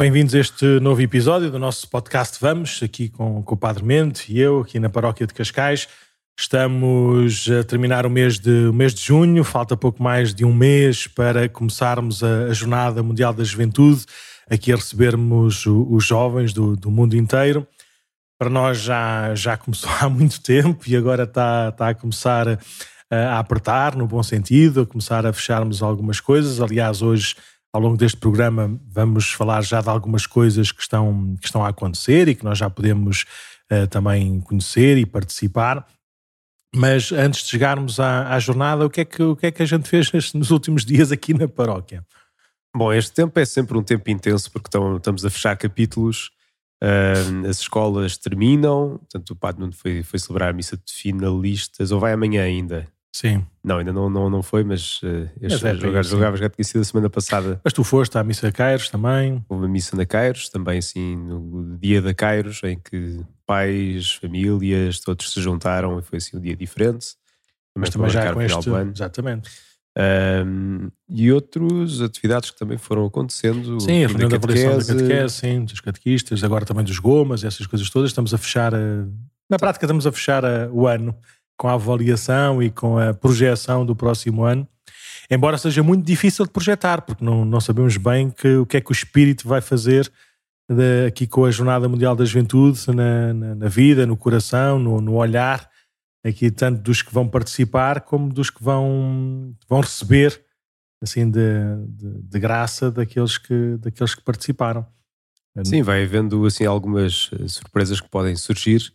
Bem-vindos a este novo episódio do nosso podcast Vamos, aqui com, com o Padre Mente e eu, aqui na paróquia de Cascais. Estamos a terminar o mês de, o mês de junho, falta pouco mais de um mês para começarmos a, a Jornada Mundial da Juventude, aqui a recebermos o, os jovens do, do, mundo inteiro. Para nós já, já começou há muito tempo e agora está, está a começar a, a apertar, no bom sentido, a começar a fecharmos algumas coisas. Aliás, hoje ao longo deste programa vamos falar já de algumas coisas que estão, que estão a acontecer e que nós já podemos uh, também conhecer e participar. Mas antes de chegarmos à, à, jornada, o que, é que, o que é que a gente fez nos últimos dias aqui na paróquia? Bom, este tempo é sempre um tempo intenso porque estamos a fechar capítulos, uh, as escolas terminam, portanto o Padre Nuno foi, foi celebrar a missa de finalistas, ou vai amanhã ainda? Sim. Não, ainda não, não, não foi, mas uh, este mas jogar, jogava, já tinha sido a semana passada. Mas tu foste à missa de Cairos também? Houve uma missa na Cairos, também assim, no dia da Cairos, em que pais, famílias, todos se juntaram e foi assim um dia diferente. Mas também já com este, exatamente. Um, e outras atividades que também foram acontecendo. Sim, a reunião da avaliação da catequese, sim, dos catequistas, agora também dos gomas, essas coisas todas. Estamos a fechar, a, na prática estamos a fechar a, o ano com a avaliação e com a projeção do próximo ano. Embora seja muito difícil de projetar, porque não, não sabemos bem que, o que é que o espírito vai fazer de, aqui com a Jornada Mundial da Juventude, na, na, na vida, no coração, no, no, olhar, aqui tanto dos que vão participar como dos que vão, vão receber assim de, de, de graça daqueles que, daqueles que participaram. Sim, vai havendo assim algumas eh, surpresas que podem surgir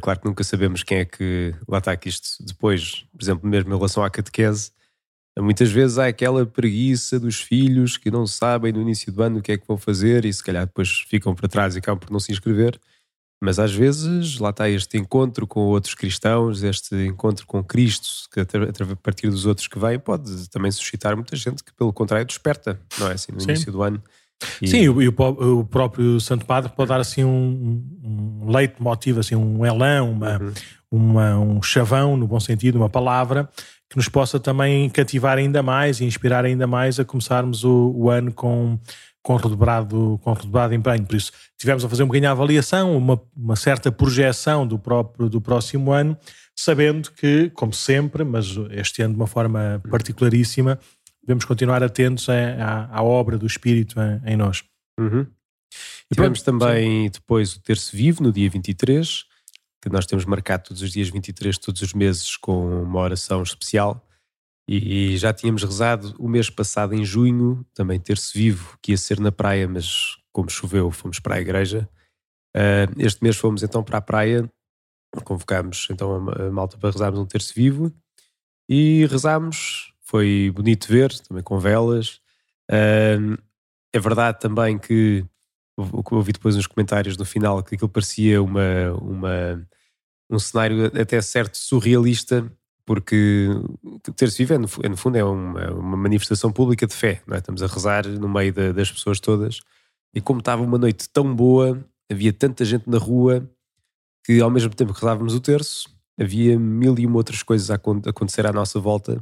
claro que nunca sabemos quem é que. Lá está que isto depois, por exemplo, mesmo em relação à catequese, muitas vezes há aquela preguiça dos filhos que não sabem no início do ano o que é que vão fazer e se calhar depois ficam para trás e acabam por não se inscrever. Mas às vezes, lá está este encontro com outros cristãos, este encontro com Cristo, que a partir dos outros que vêm, pode também suscitar muita gente que, pelo contrário, desperta, não é? Assim, no Sim. início do ano e... Sim, e o, o, próprio Santo Padre pode dar assim um, um leitmotiv, assim, um elan, uma, uhum. uma, um chavão, no bom sentido, uma palavra, que nos possa também cativar ainda mais e inspirar ainda mais a começarmos o, o ano com, com redobrado, com redobrado empenho. Por isso, tivemos a fazer um bocadinho a avaliação, uma, uma certa projeção do, próprio, do próximo ano, sabendo que, como sempre, mas este ano de uma forma particularíssima, devemos continuar atentos à, à obra do Espírito em, em nós. Uhum. E Tivemos pronto, também sim. depois o Terço Vivo, no dia 23, que nós temos marcado todos os dias 23, todos os meses, com uma oração especial. E, e já tínhamos rezado o mês passado, em junho, também Terço Vivo, que ia ser na praia, mas como choveu, fomos para a igreja. Uh, este mês fomos então para a praia, convocámos então a, a malta para rezarmos um Terço Vivo e rezámos foi bonito ver, também com velas. Uh, é verdade também que ouvi depois nos comentários no final que aquilo parecia uma, uma, um cenário até certo surrealista, porque ter-se vivo é no, é no, fundo é uma, uma, manifestação pública de fé, é? estamos a rezar no meio da, das pessoas todas, e como estava uma noite tão boa, havia tanta gente na rua que ao mesmo tempo que rezávamos o terço, havia mil e uma outras coisas a acontecer à nossa volta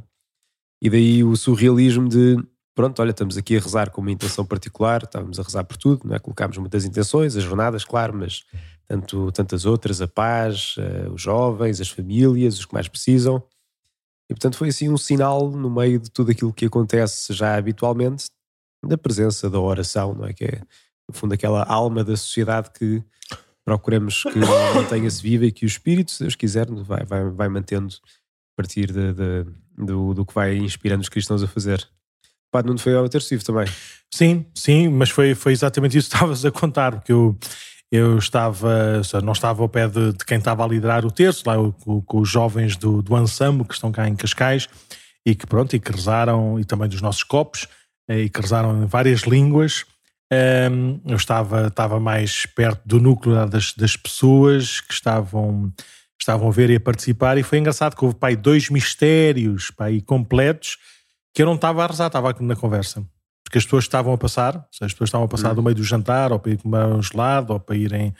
e daí o surrealismo de pronto, olha, estamos aqui a rezar com uma intenção particular, estávamos a rezar por tudo, não é? colocámos muitas intenções, as jornadas, claro, mas tanto, tantas outras, a paz, uh, os jovens, as famílias, os que mais precisam. E portanto foi assim um sinal no meio de tudo aquilo que acontece já habitualmente, da presença da oração, não é? Que é, no fundo, aquela alma da sociedade que procuramos que mantenha-se viva e que o Espírito, se Deus quiser, vai, vai, vai mantendo a partir de, de do, do que vai inspirando os cristãos a fazer. Pá, não foi ao terceiro também. Sim, sim, mas foi, foi exatamente isso que estavas a contar, porque eu, eu estava, não estava ao pé de, de quem estava a liderar o terço, lá com, com os jovens do, do Ansambo, que estão cá em Cascais, e que pronto, e que rezaram, e também dos nossos copos, eh, e que rezaram em várias línguas. eu estava, estava mais perto do núcleo das, das pessoas que estavam estavam a ver e a participar, e foi engraçado que houve pai, dois mistérios pai, completos que eu não estava a rezar, estava aqui na conversa. Porque as pessoas estavam a passar, as pessoas estavam a passar uhum. do meio do jantar, ou para ir comer um gelado, ou para irem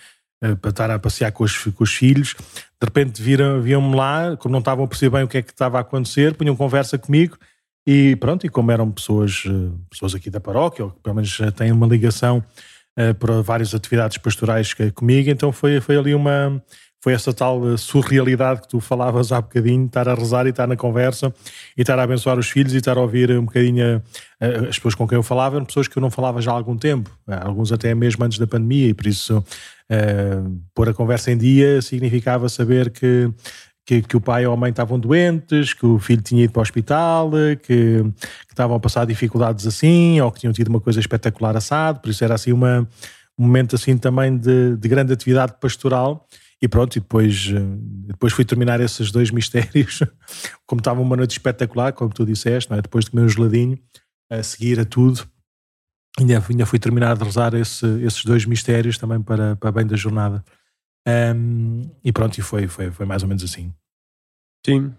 uh, para estar a passear com os, com os filhos. De repente viam-me lá, como não estavam a perceber bem o que é que estava a acontecer, punham conversa comigo e pronto, e como eram pessoas, uh, pessoas aqui da paróquia, ou que pelo menos têm uma ligação uh, por várias atividades pastorais comigo, então foi, foi ali uma. Foi essa tal surrealidade que tu falavas há bocadinho, estar a rezar e estar na conversa e estar a abençoar os filhos e estar a ouvir um bocadinho uh, as pessoas com quem eu falava, eram pessoas que eu não falava já há algum tempo, alguns até mesmo antes da pandemia, e por isso uh, pôr a conversa em dia significava saber que que, que, o pai ou a mãe estavam doentes, que o filho tinha ido para o hospital, que, que, estavam a passar dificuldades assim, ou que tinham tido uma coisa espetacular assado, por isso era assim uma, um momento assim também de, de grande atividade pastoral. E pronto, e depois, depois fui terminar esses dois mistérios, como estava uma noite espetacular, como tu disseste, não é? depois de comer um geladinho, a seguir a tudo, ainda, ainda fui terminar de rezar esse, esses dois mistérios também para, para bem da jornada. Um, e pronto, e foi, foi, foi mais ou menos assim. Sim.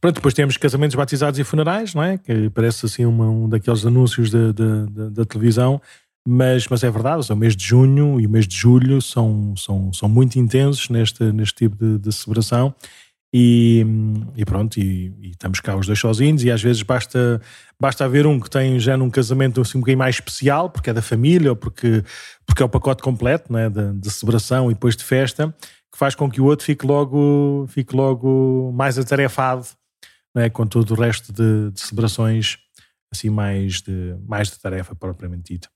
Pronto, depois temos casamentos, batizados e funerais, não é? Que parece assim uma, um daqueles anúncios da, da, televisão, mas, mas é verdade, o mês de junho e o mês de julho são, são, são muito intensos neste, neste tipo de, de celebração e, e pronto, e, e, estamos cá os dois sozinhos e às vezes basta, basta haver um que tem já num casamento assim, um bocadinho mais especial, porque é da família ou porque, porque é o pacote completo né, de, de celebração e depois de festa, que faz com que o outro fique logo, fique logo mais atarefado né, com todo o resto de, de celebrações assim mais de, mais de tarefa propriamente dita.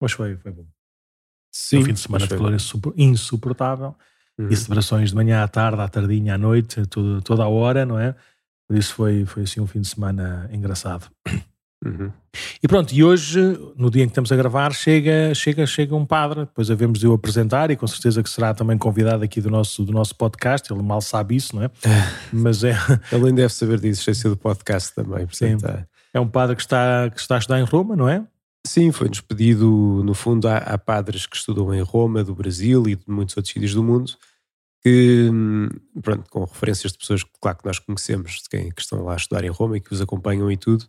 Mas foi, foi bom. Sim, o fim de semana de calor insuportável uhum. e celebrações de manhã à tarde, à tardinha, à noite, tudo, toda a hora, não é? Por isso foi, foi assim um fim de semana engraçado. Uhum. E pronto, e hoje, no dia em que estamos a gravar, chega, chega, chega um padre, depois havemos de o apresentar e com certeza que será também convidado aqui do nosso, do nosso podcast, ele mal sabe isso, não é? Mas é... Ele nem deve saber disso, sei do podcast também, portanto... Sim. É um padre que está, que está a estudar em Roma, não é? Sim, foi-nos pedido, no fundo, há, há, padres que estudam em Roma, do Brasil e de muitos outros sítios do mundo, que, pronto, com referências de pessoas, claro, que nós conhecemos, de quem que estão lá a estudar em Roma e que os acompanham e tudo,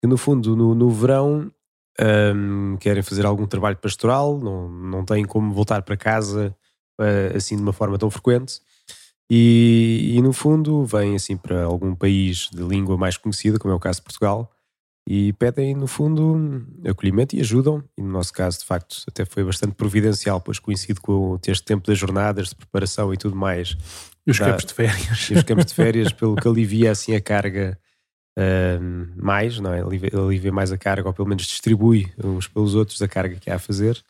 que no fundo, no, no verão, um, querem fazer algum trabalho pastoral, não, não têm como voltar para casa uh, assim de uma forma tão frequente. E, e, no fundo vêm assim para algum país de língua mais conhecida, como é o caso de Portugal, e pedem, no fundo, acolhimento e ajudam. E no nosso caso, de facto, até foi bastante providencial, pois coincide com este tempo das jornadas de preparação e tudo mais. E os da, campos de férias. E os campos de férias, pelo que alivia assim a carga uh, mais, não é? Alivia, alivia, mais a carga, ou pelo menos distribui uns pelos outros a carga que há a fazer.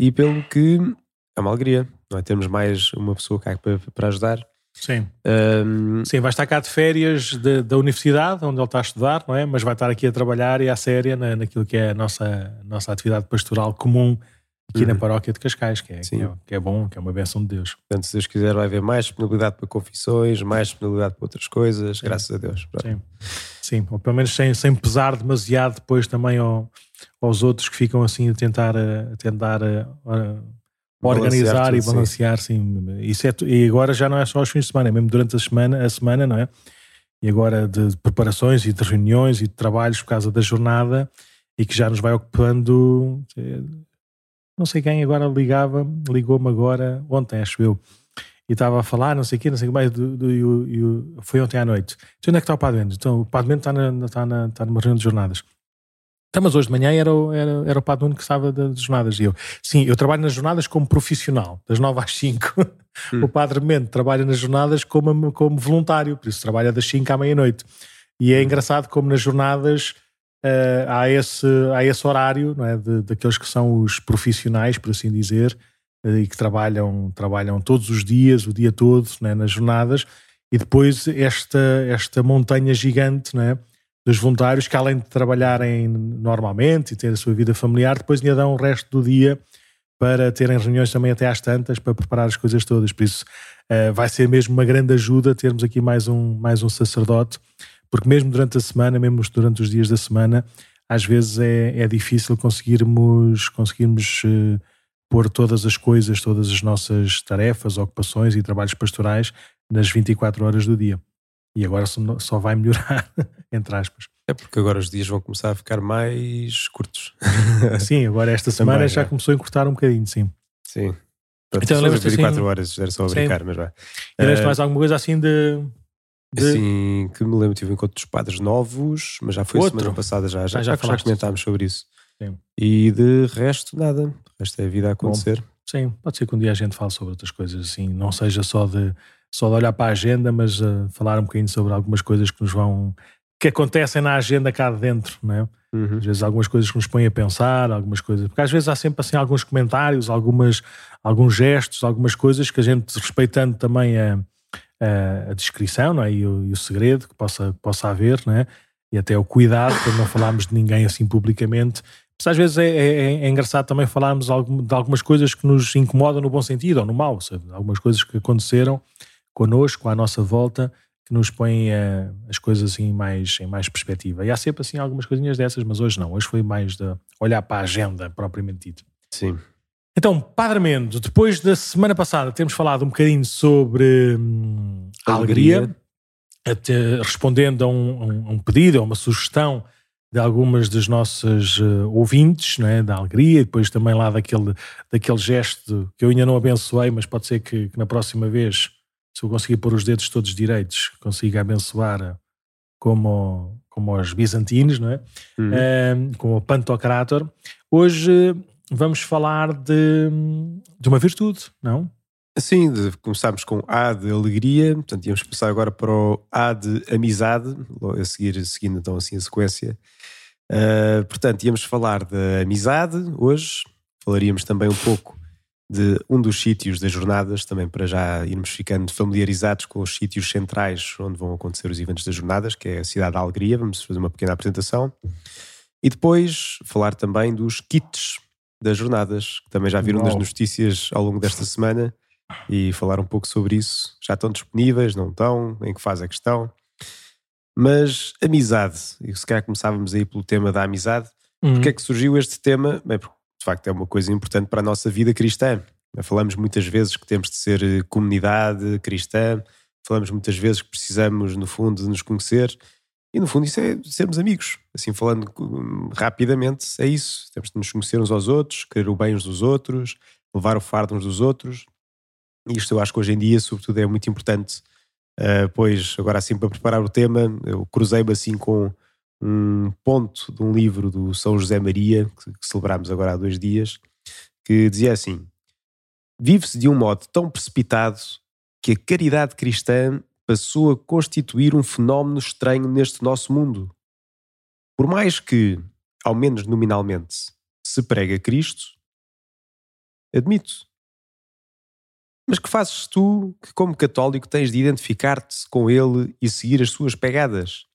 E pelo que é uma alegria, não é? Termos mais uma pessoa cá para, para ajudar. Sim. Um, Sim, vai estar cá de férias de, da universidade, onde ele está a estudar, não é? Mas vai estar aqui a trabalhar e à séria na, naquilo que é a nossa, nossa atividade pastoral comum aqui uhum. na paróquia de Cascais, que é, que é, que, é, bom, que é uma benção de Deus. Portanto, se Deus quiser, vai haver mais disponibilidade para confissões, mais disponibilidade para outras coisas, Sim. graças a Deus. Sim. Sim, ou pelo menos sem, sem pesar demasiado depois também ao, aos outros que ficam assim a tentar, a tentar a, a organizar e balancear, sim. sim. Isso é, e agora já não é só aos fins de semana, é mesmo durante a semana, a semana, não é? E agora de preparações e de reuniões e de trabalhos por causa da jornada e que já nos vai ocupando. Eh, não sei quem agora ligava, ligou-me agora, ontem acho eu, e estava a falar, não sei o quê, não sei o que mais, do, do, do, foi ontem à noite. Então onde é que está o Padre Mendes? Então o Padre Mendes está, na, está, na, está numa reunião de jornadas. Então, mas hoje de manhã era, o, era, era o Padre Nuno que estava das jornadas. E eu, sim, eu trabalho nas jornadas como profissional, das 9 às 5. Hum. O Padre Mendes trabalha nas jornadas como, como voluntário, por isso trabalha das 5 à meia-noite. E é hum. engraçado como nas jornadas uh, há, esse, há esse horário não é, de, daqueles que são os profissionais, por assim dizer, uh, e que trabalham, trabalham todos os dias, o dia todo, é, nas jornadas, e depois esta, esta montanha gigante, não é? Dos voluntários que, além de trabalharem normalmente e ter a sua vida familiar, depois ainda dão o resto do dia para terem reuniões também até às tantas para preparar as coisas todas. Por isso, uh, vai ser mesmo uma grande ajuda termos aqui mais um, mais um sacerdote, porque mesmo durante a semana, mesmo durante os dias da semana, às vezes é, é difícil conseguirmos, conseguirmos uh, pôr todas as coisas, todas as nossas tarefas, ocupações e trabalhos pastorais nas 24 horas do dia e agora só, só vai melhorar, entre aspas. É porque agora os dias vão começar a ficar mais curtos. sim, agora esta semana Também, já é. começou a encurtar um bocadinho, sim. Sim. então lembro 24 assim, horas, era só a brincar, sim. mas vai. E uh, mais alguma coisa assim de, de... Assim, que me lembro, tive um encontro dos padres novos, mas já foi Outro? semana passada, já, já, ah, já, já comentámos sobre isso. Sim. E de resto, nada. O resto é a vida a acontecer. Bom, sim, pode ser que um dia a gente fale sobre outras coisas assim, não seja só de, só de olhar para a agenda, mas uh, falar um bocadinho sobre algumas coisas que nos vão. que acontecem na agenda cá dentro, não é? Uhum. Às vezes algumas coisas que nos põem a pensar, algumas coisas. Porque às vezes há sempre assim alguns comentários, algumas, alguns gestos, algumas coisas que a gente, respeitando também a, a, a descrição não é? e, o, e o segredo que possa, que possa haver, não é? e até o cuidado para não falarmos de ninguém assim publicamente. Mas às vezes é, é, é engraçado também falarmos de algumas coisas que nos incomodam no bom sentido ou no mau, sabe? algumas coisas que aconteceram connosco, à nossa volta, que nos põem uh, as coisas assim mais, em mais perspectiva. E há sempre assim algumas coisinhas dessas, mas hoje não. Hoje foi mais de olhar para a agenda propriamente dito. Sim. Então, Padre Mendo, depois da semana passada temos falado um bocadinho sobre hum, a alegria, alegria até respondendo a um, a um, pedido, a uma sugestão de algumas das nossas uh, ouvintes, não é? da alegria, e depois também lá daquele, daquele gesto que eu ainda não abençoei, mas pode ser que, que na próxima vez, se eu conseguir pôr os dedos todos direitos, consiga abençoar como, como os bizantinos, não é? Uhum. Uh, como o Pantocrator. Hoje vamos falar de, de uma virtude, não? Sim, começámos com A de alegria, portanto íamos passar agora para o A de amizade, a seguir, seguindo então assim a sequência. Uh, portanto, íamos falar da amizade hoje, falaríamos também um pouco de um dos sítios das jornadas, também para já irmos ficando familiarizados com os sítios centrais onde vão acontecer os eventos das jornadas, que é a Cidade da Alegria, vamos fazer uma pequena apresentação. E depois falar também dos kits das jornadas, que também já viram Uau. nas notícias ao longo desta semana e falar um pouco sobre isso. Já estão disponíveis, não estão? Em que faz a questão? Mas amizade, e se calhar começávamos aí pelo tema da amizade. Uhum. Porquê é que surgiu este tema? Bem, porque de facto é uma coisa importante para a nossa vida cristã. Falamos muitas vezes que temos de ser eh, comunidade cristã, falamos muitas vezes que precisamos, no fundo, de nos conhecer. E no fundo isso é sermos amigos. Assim falando hum, rapidamente, é isso. Temos de nos conhecer uns aos outros, querer o bem uns dos outros, levar o fardo uns dos outros. E isto eu acho que hoje em dia, sobretudo, é muito importante. Uh, pois, agora assim, para preparar o tema, eu cruzei-me assim com um ponto de um livro do São José Maria, que, que celebramos agora há dois dias, que dizia assim: Vive-se de um modo tão precipitado que a caridade cristã passou a constituir um fenómeno estranho neste nosso mundo. Por mais que, ao menos nominalmente, se prega Cristo, admito, mas que fazes tu que, como católico, tens de identificar-te com ele e seguir as suas pegadas?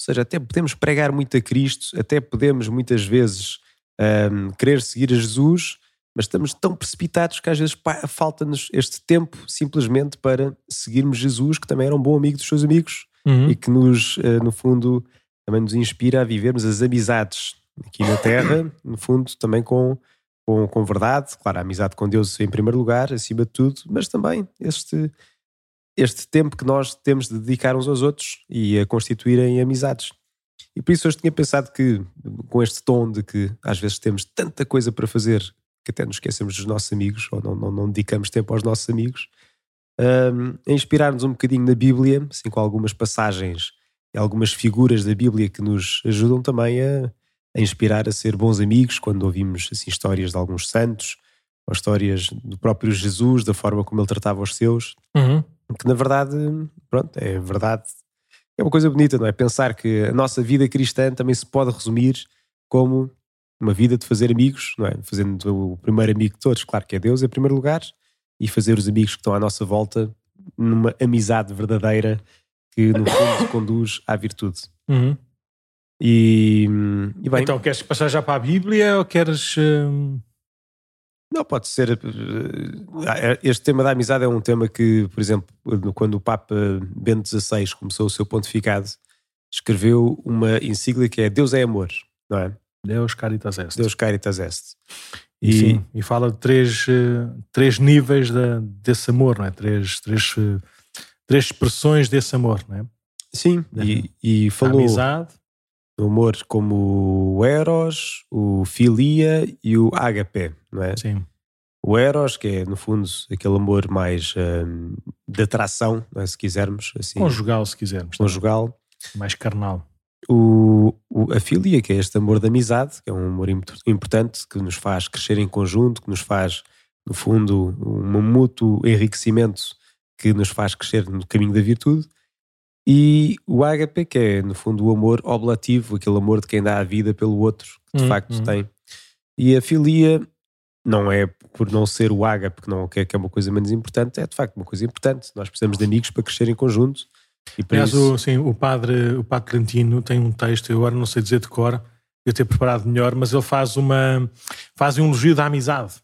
Ou seja, até podemos pregar muito a Cristo, até podemos muitas vezes um, querer seguir a Jesus, mas estamos tão precipitados que às vezes falta-nos este tempo simplesmente para seguirmos Jesus, que também era um bom amigo dos seus amigos uhum. e que nos, uh, no fundo, também nos inspira a vivermos as amizades aqui na Terra, no fundo, também com com, com verdade, claro, a amizade com Deus em primeiro lugar, acima de tudo, mas também este, este tempo que nós temos de dedicar uns aos outros e a constituírem amizades. E por isso hoje tinha pensado que, com este tom de que às vezes temos tanta coisa para fazer que até nos esquecemos dos nossos amigos ou não, não, não dedicamos tempo aos nossos amigos, um, a inspirar-nos um bocadinho na Bíblia, assim com algumas passagens e algumas figuras da Bíblia que nos ajudam também a, a inspirar a ser bons amigos quando ouvimos assim, histórias de alguns santos ou histórias do próprio Jesus, da forma como ele tratava os seus, uhum. Que na verdade, pronto, é verdade. É uma coisa bonita, não é? Pensar que a nossa vida cristã também se pode resumir como uma vida de fazer amigos, não é? Fazendo o primeiro amigo de todos, claro que é Deus em primeiro lugar, e fazer os amigos que estão à nossa volta numa amizade verdadeira que no fundo conduz à virtude. Uhum. E, e bem, então, queres passar já para a Bíblia ou queres. Hum... Não, pode ser. Eh, este tema da amizade é um tema que, por exemplo, quando o Papa Bento XVI começou o seu pontificado, escreveu uma encíclica que é Deus é amor, não é? Deus Caritas Est. Deus Caritas Est. E, Sim, e fala de três, eh, três níveis de, desse amor, não é? Três, três, eh, três expressões desse amor, não é? Sim, e, e falou. A amizade, amor como o Eros, o Filia e o Agape, não é? Sim. O Eros, que é no fundo aquele amor mais um, de atração, é? se quisermos. Assim, conjugal, se quisermos. Conjugal. Mais carnal. o, o, a filia, que é este amor de amizade, que é um amor importante, que nos faz crescer em conjunto, que nos faz, no fundo, um mútuo enriquecimento que nos faz crescer no caminho da virtude. E o ágape, que é, no fundo, o amor oblativo, aquele amor de quem dá a vida pelo outro, que de hum, facto hum. tem. E a filia não é por não ser o ágape, que, não, que é uma coisa menos importante, é de facto uma coisa importante. Nós precisamos de amigos para crescer em conjunto e Aliás, isso... o, sim, o padre, o padre Trentino tem um texto, eu agora não sei dizer de cor, eu ter preparado melhor, mas ele faz uma faz um elogio da amizade.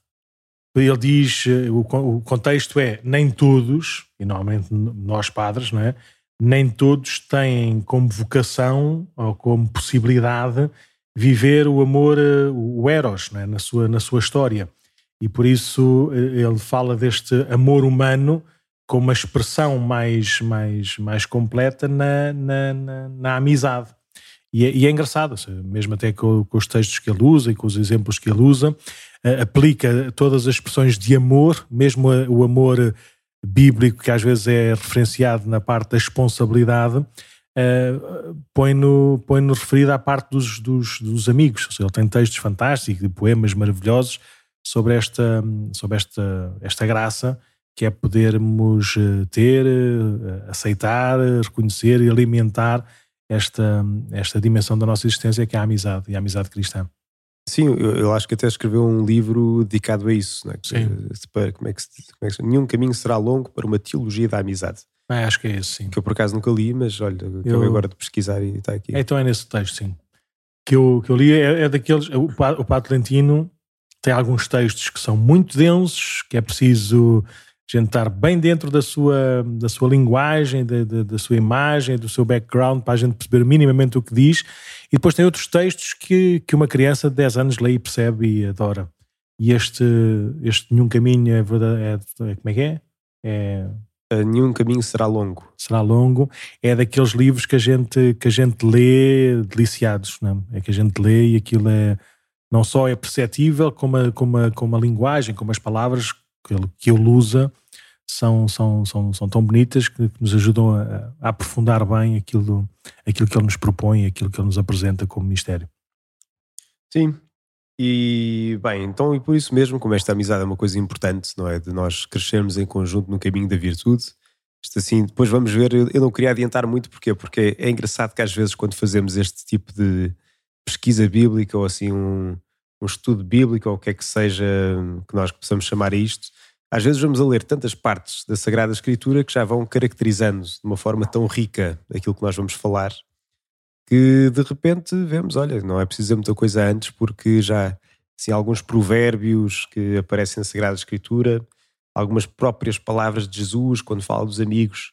Ele diz, o, o contexto é, nem todos, e normalmente nós padres, não é? nem todos têm como vocação ou como possibilidade viver o amor, o eros, é? na, sua, na sua história. E por isso eh, ele fala deste amor humano com uma expressão mais, mais, mais completa na, na, na, na amizade. E é, e é, engraçado, mesmo até com, com, os textos que ele usa e com os exemplos que ele usa, uh, aplica todas as expressões de amor, mesmo o amor bíblico que às vezes é referenciado na parte da responsabilidade, uh, põe-no põe -no referido à parte dos, dos, dos amigos. Seja, ele tem textos fantásticos, de poemas maravilhosos sobre esta, sobre esta, esta graça que é podermos eh, ter, eh, aceitar, reconhecer e alimentar esta, esta dimensão da nossa existência que é a amizade e a amizade cristã. Sim, eu, acho que até escreveu um livro dedicado a isso. Não é? Sim. Para, como, é que, como é que, Nenhum caminho será longo para uma teologia da amizade. É, acho que é esse, sim. Que eu por acaso nunca li, mas olha, acabei eu... agora de pesquisar e está aqui. É, então é nesse texto, sim. Que eu, que eu li é, é daqueles. O, o Padre Lentino tem alguns textos que são muito densos, que é preciso gente estar bem dentro da sua, da sua linguagem, da, da, da, sua imagem, do seu background, para a gente perceber minimamente o que diz. E depois tem outros textos que, que uma criança de 10 anos lê e percebe e adora. E este, este Nenhum Caminho é verdade. É, é, como é que é? É. Nenhum caminho será longo. Será longo. É daqueles livros que a gente, que a gente lê deliciados, não é? é que a gente lê e aquilo é não só é perceptível, como a, como a, como a linguagem, como as palavras que ele, que ele usa são, são, são, são tão bonitas que, nos ajudam a, a, aprofundar bem aquilo, aquilo que ele nos propõe, aquilo que ele nos apresenta como mistério. Sim. E bem, então e por isso mesmo, como esta amizade é uma coisa importante, não é? De nós crescermos em conjunto no caminho da virtude. Isto assim, depois vamos ver. Eu, não queria adiantar muito, porquê? Porque é engraçado que às vezes quando fazemos este tipo de pesquisa bíblica ou assim um, um estudo bíblico ou o que é que seja que nós possamos chamar a isto, às vezes vamos a ler tantas partes da Sagrada Escritura que já vão caracterizando de uma forma tão rica aquilo que nós vamos falar, que de repente vemos, olha, não é preciso dizer muita coisa antes, porque já assim, alguns provérbios que aparecem na Sagrada Escritura, algumas próprias palavras de Jesus quando fala dos amigos,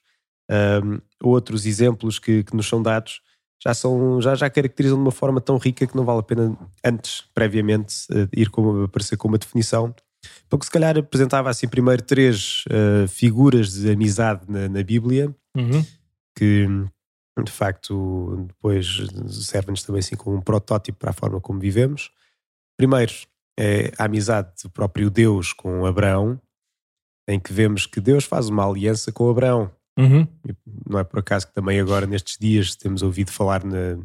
um, outros exemplos que, que nos são dados, já são já, já caracterizam de uma forma tão rica que não vale a pena antes, previamente, uh, ir com, aparecer com uma definição. Porque se calhar apresentava assim primeiro três uh, figuras de amizade na, na Bíblia, uhum. que de facto depois servem-nos também assim como um protótipo para a forma como vivemos. Primeiro é a amizade do próprio Deus com Abraão, em que vemos que Deus faz uma aliança com Abraão. Uhum. Não é por acaso que também agora, nestes dias, temos ouvido falar na,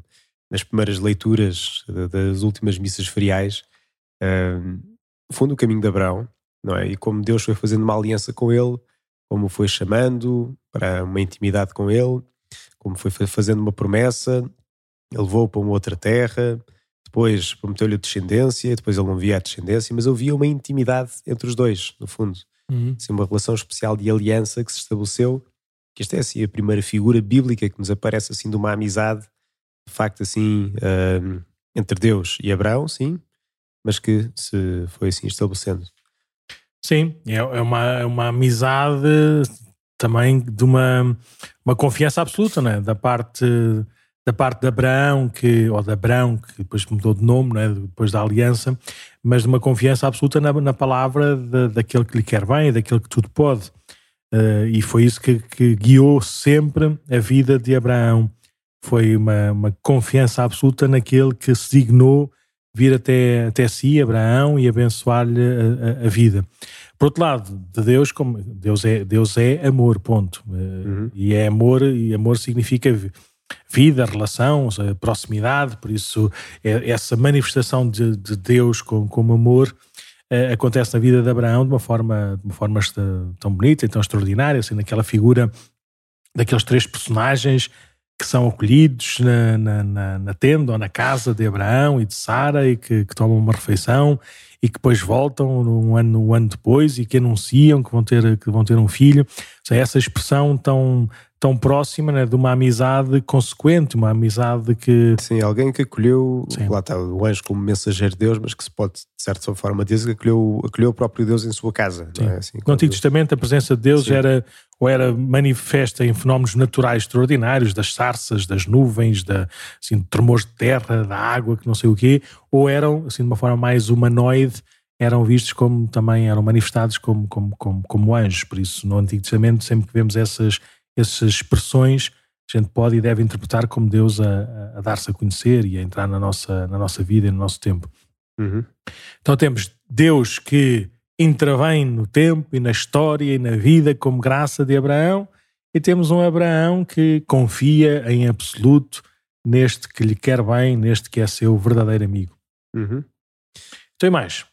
nas primeiras leituras das últimas missas feriais, uh, fundo o caminho de Abraão, não é? E como Deus foi fazendo uma aliança com ele, como foi chamando para uma intimidade com ele, como foi fazendo uma promessa, ele levou para uma outra terra, depois prometeu-lhe a descendência, depois ele não via a descendência, mas havia uma intimidade entre os dois, no fundo. Uhum. Assim, uma relação especial de aliança que se estabeleceu que esta é assim a primeira figura bíblica que nos aparece assim de uma amizade, de facto assim, uh, entre Deus e Abraão, sim, mas que se foi assim estabelecendo. Sim, é, é uma, é uma amizade também de uma, uma confiança absoluta, né? da parte da parte de Abraão, que, ou de Abraão, que depois mudou de nome, né? depois da aliança, mas de uma confiança absoluta na, na palavra de, daquele que lhe quer bem, daquele que tudo pode. Uh, e foi isso que, que, guiou sempre a vida de Abraão. Foi uma, uma confiança absoluta naquele que se dignou vir até, até si, Abraão, e abençoar-lhe a, a, a, vida. Por outro lado, de Deus, como Deus é, Deus é amor, ponto. Uh, uhum. E é amor, e amor significa vida, relação, proximidade, por isso é, essa manifestação de, de Deus como, como amor uh, acontece na vida de Abraão de uma forma, de uma forma tão bonita e tão extraordinária, assim, naquela figura daqueles três personagens que são acolhidos na, na, na, na, tenda ou na casa de Abraão e de Sara e que, que, tomam uma refeição e que depois voltam um ano, um ano depois e que anunciam que vão ter, que vão ter um filho. Essa expressão tão, tão próxima né, de uma amizade consequente, uma amizade que. Sim, alguém que acolheu, Sim. lá está o anjo como mensageiro de Deus, mas que se pode, de certa forma, dizer que acolheu, acolheu o próprio Deus em sua casa. É? Assim, no Antigo Testamento, a presença de Deus era ou era manifesta em fenómenos naturais extraordinários, das sarças, das nuvens, da, assim, de tremores de terra, da água, que não sei o quê, ou eram, assim, de uma forma mais humanoide, eram vistos como também, eram manifestados como, como, como, como anjos. Por isso, no Antigo Testamento, sempre que vemos essas essas expressões a gente pode e deve interpretar como Deus a, a dar-se a conhecer e a entrar na nossa, na nossa vida e no nosso tempo. Uhum. Então temos Deus que intervém no tempo e na história e na vida como graça de Abraão e temos um Abraão que confia em absoluto neste que lhe quer bem, neste que é seu verdadeiro amigo. Uhum. Tem mais.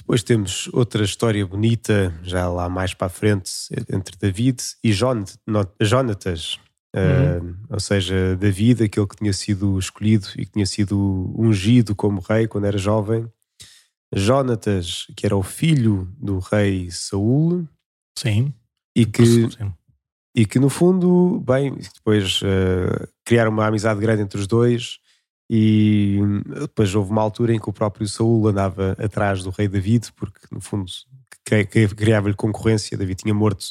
Depois temos outra história bonita, já lá mais para a frente, entre David e Jonatas. Uhum. Uh, ou seja, David, aquele que tinha sido escolhido e que tinha sido ungido como rei quando era jovem. Jonatas, que era o filho do rei Saul. Sim. E que, Sim. E que no fundo, bem, depois uh, criaram uma amizade grande entre os dois e depois houve uma altura em que o próprio Saul andava atrás do rei David, porque no fundo criava-lhe concorrência. David tinha morto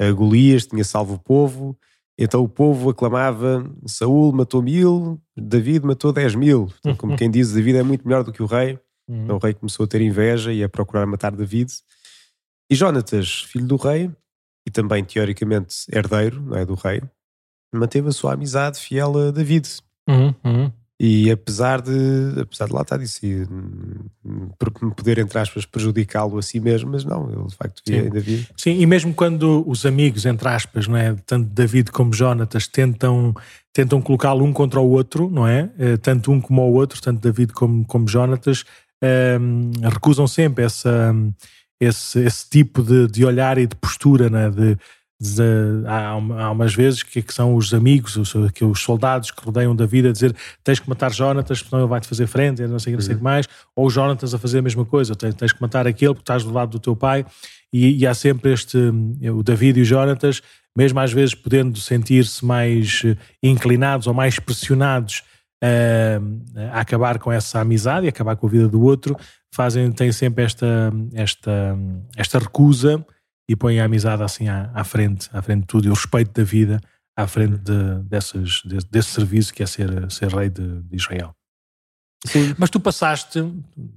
a Golias, tinha salvo o povo, então o povo aclamava: Saul matou mil, David matou dez mil. Então, como quem diz, David é muito melhor do que o rei. Uhum. Então o rei começou a ter inveja e a procurar matar David. E Jonatas, filho do rei, e também teoricamente herdeiro não é, do rei, manteve a sua amizade fiel a David. Uhum, uhum. E apesar de, apesar de lá estar isso, poder, entre aspas, prejudicá-lo a si mesmo, mas não, ele de facto via ainda via. Sim, e mesmo quando os amigos, entre aspas, não é? Tanto David como Jonatas tentam, tentam colocá-lo um contra o outro, não é? Eh, tanto um como o outro, tanto David como, como Jonatas, um, ehm, recusam sempre essa, esse, esse tipo de, de olhar e de postura, não é? De, de, há, há umas vezes que, que, são os amigos, os, que os soldados que rodeiam da vida a dizer tens que matar Jonatas, senão ele vai-te fazer frente, não sei, não sei o que uhum. mais, ou Jonatas a fazer a mesma coisa, tens, tens que matar aquele porque estás do lado do teu pai, e, e há sempre este, o David e o Jonatas, mesmo às vezes podendo sentir-se mais eh, inclinados ou mais pressionados a, a acabar com essa amizade e acabar com a vida do outro, fazem, têm sempre esta, esta, esta recusa e põe a amizade assim à, à, frente, à frente de tudo, e o respeito da vida à frente de, dessas, de, desse serviço que é ser, ser rei de, de, Israel. Sim. Mas tu passaste,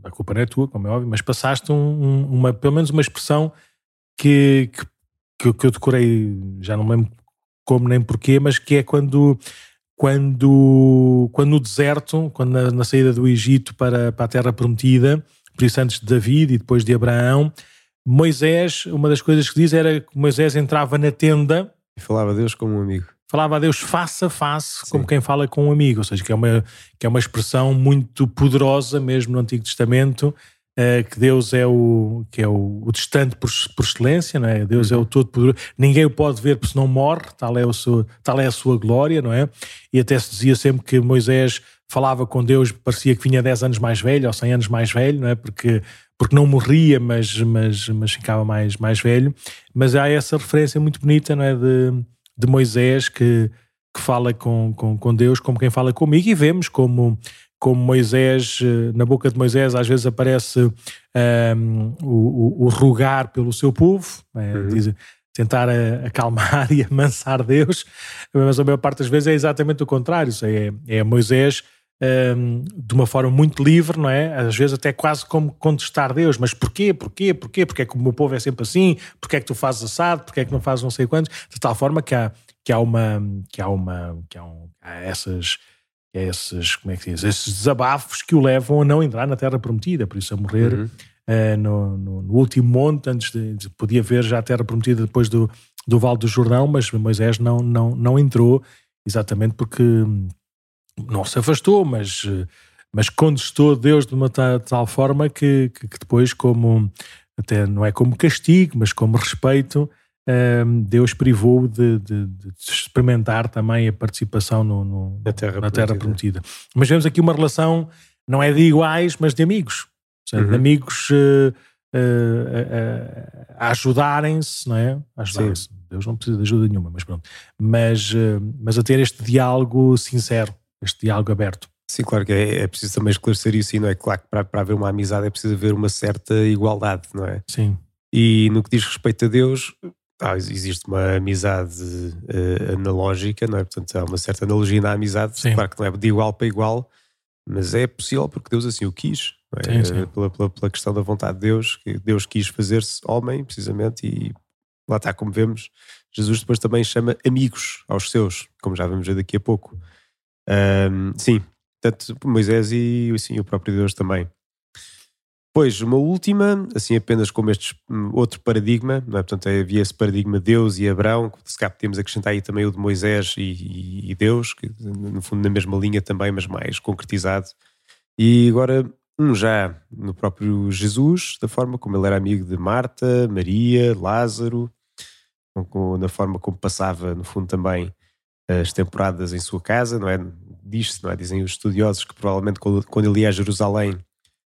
a culpa não é tua, como é óbvio, mas passaste um, uma, pelo menos uma expressão que, que, que eu decorei, já não lembro como nem porquê, mas que é quando quando, quando no deserto, quando na, na, saída do Egito para, para a Terra Prometida, por isso antes de David e depois de Abraão, Moisés, uma das coisas que diz era que Moisés entrava na tenda e falava a Deus como um amigo. Falava a Deus face a face, Sim. como quem fala com um amigo, ou seja, que é uma, que é uma expressão muito poderosa mesmo no Antigo Testamento, uh, que Deus é o, que é o, o distante por, por, excelência, não é? Deus é o todo-poderoso, ninguém o pode ver porque senão morre, tal é, o seu, tal é a sua glória, não é? E até se dizia sempre que Moisés falava com Deus, parecia que vinha 10 anos mais velho ou 100 anos mais velho, não é? Porque porque não morria, mas, mas, mas ficava mais, mais velho. Mas há essa referência muito bonita, não é? De, de Moisés que, que fala com, com, com Deus como quem fala comigo, e vemos como, como Moisés, eh, na boca de Moisés, às vezes aparece um, ehm, o, o, o, rogar pelo seu povo, é? uhum. diz, tentar eh, acalmar e amansar Deus, mas a maior parte das vezes é exatamente o contrário. É, é Moisés um, de uma forma muito livre, não é? Às vezes até quase como contestar Deus, mas porquê, porquê, porquê, porque é que o meu povo é sempre assim, porque é que tu fazes assado, porque é que não fazes não sei quantos, de tal forma que há, que há uma, que há uma, que há, um, há essas, esses, como é que diz, esses desabafos que o levam a não entrar na Terra Prometida, por isso a morrer uhum. uh, no, no, no, último monte, antes de, de, podia ver já a Terra Prometida depois do, do Vale do Jordão, mas Moisés não, não, não entrou exatamente porque não se afastou, mas, mas contestou Deus de uma tal forma que, que, que depois, como até não é como castigo, mas como respeito, um, Deus privou de, de, de, experimentar também a participação no, no na, terra, na terra prometida. Mas vemos aqui uma relação, não é de iguais, mas de amigos. Seja, uhum. De amigos uh, uh, a ajudarem-se, não é? Ajudarem-se. Deus não precisa de ajuda nenhuma, mas pronto. Mas, uh, mas a ter este diálogo sincero, este diálogo aberto. Sim, claro que é, é preciso também esclarecer isso, e não é claro que para, para haver uma amizade é preciso haver uma certa igualdade, não é? Sim. E no que diz respeito a Deus, ah, existe uma amizade uh, analógica, não é? Portanto, há uma certa analogia na amizade. Sim. Claro que não é de igual para igual, mas é possível porque Deus assim o quis. É? Sim, sim. Pela, pela, pela, questão da vontade de Deus, que Deus quis fazer-se homem, precisamente, e lá está, como vemos, Jesus depois também chama amigos aos seus, como já vamos ver daqui a pouco. Um, sim, tanto Moisés e sim, o próprio Deus também. Pois, uma última, assim apenas como este hum, outro paradigma, não é? portanto havia esse paradigma Deus e Abraão, que se calhar podemos acrescentar aí também o de Moisés e, e, e, Deus, que no fundo na mesma linha também, mas mais concretizado. E agora um já no próprio Jesus, da forma como ele era amigo de Marta, Maria, Lázaro, na forma como passava no fundo também as temporadas em sua casa, não é? Diz-se, não é? Dizem os estudiosos que provavelmente quando ele ia a Jerusalém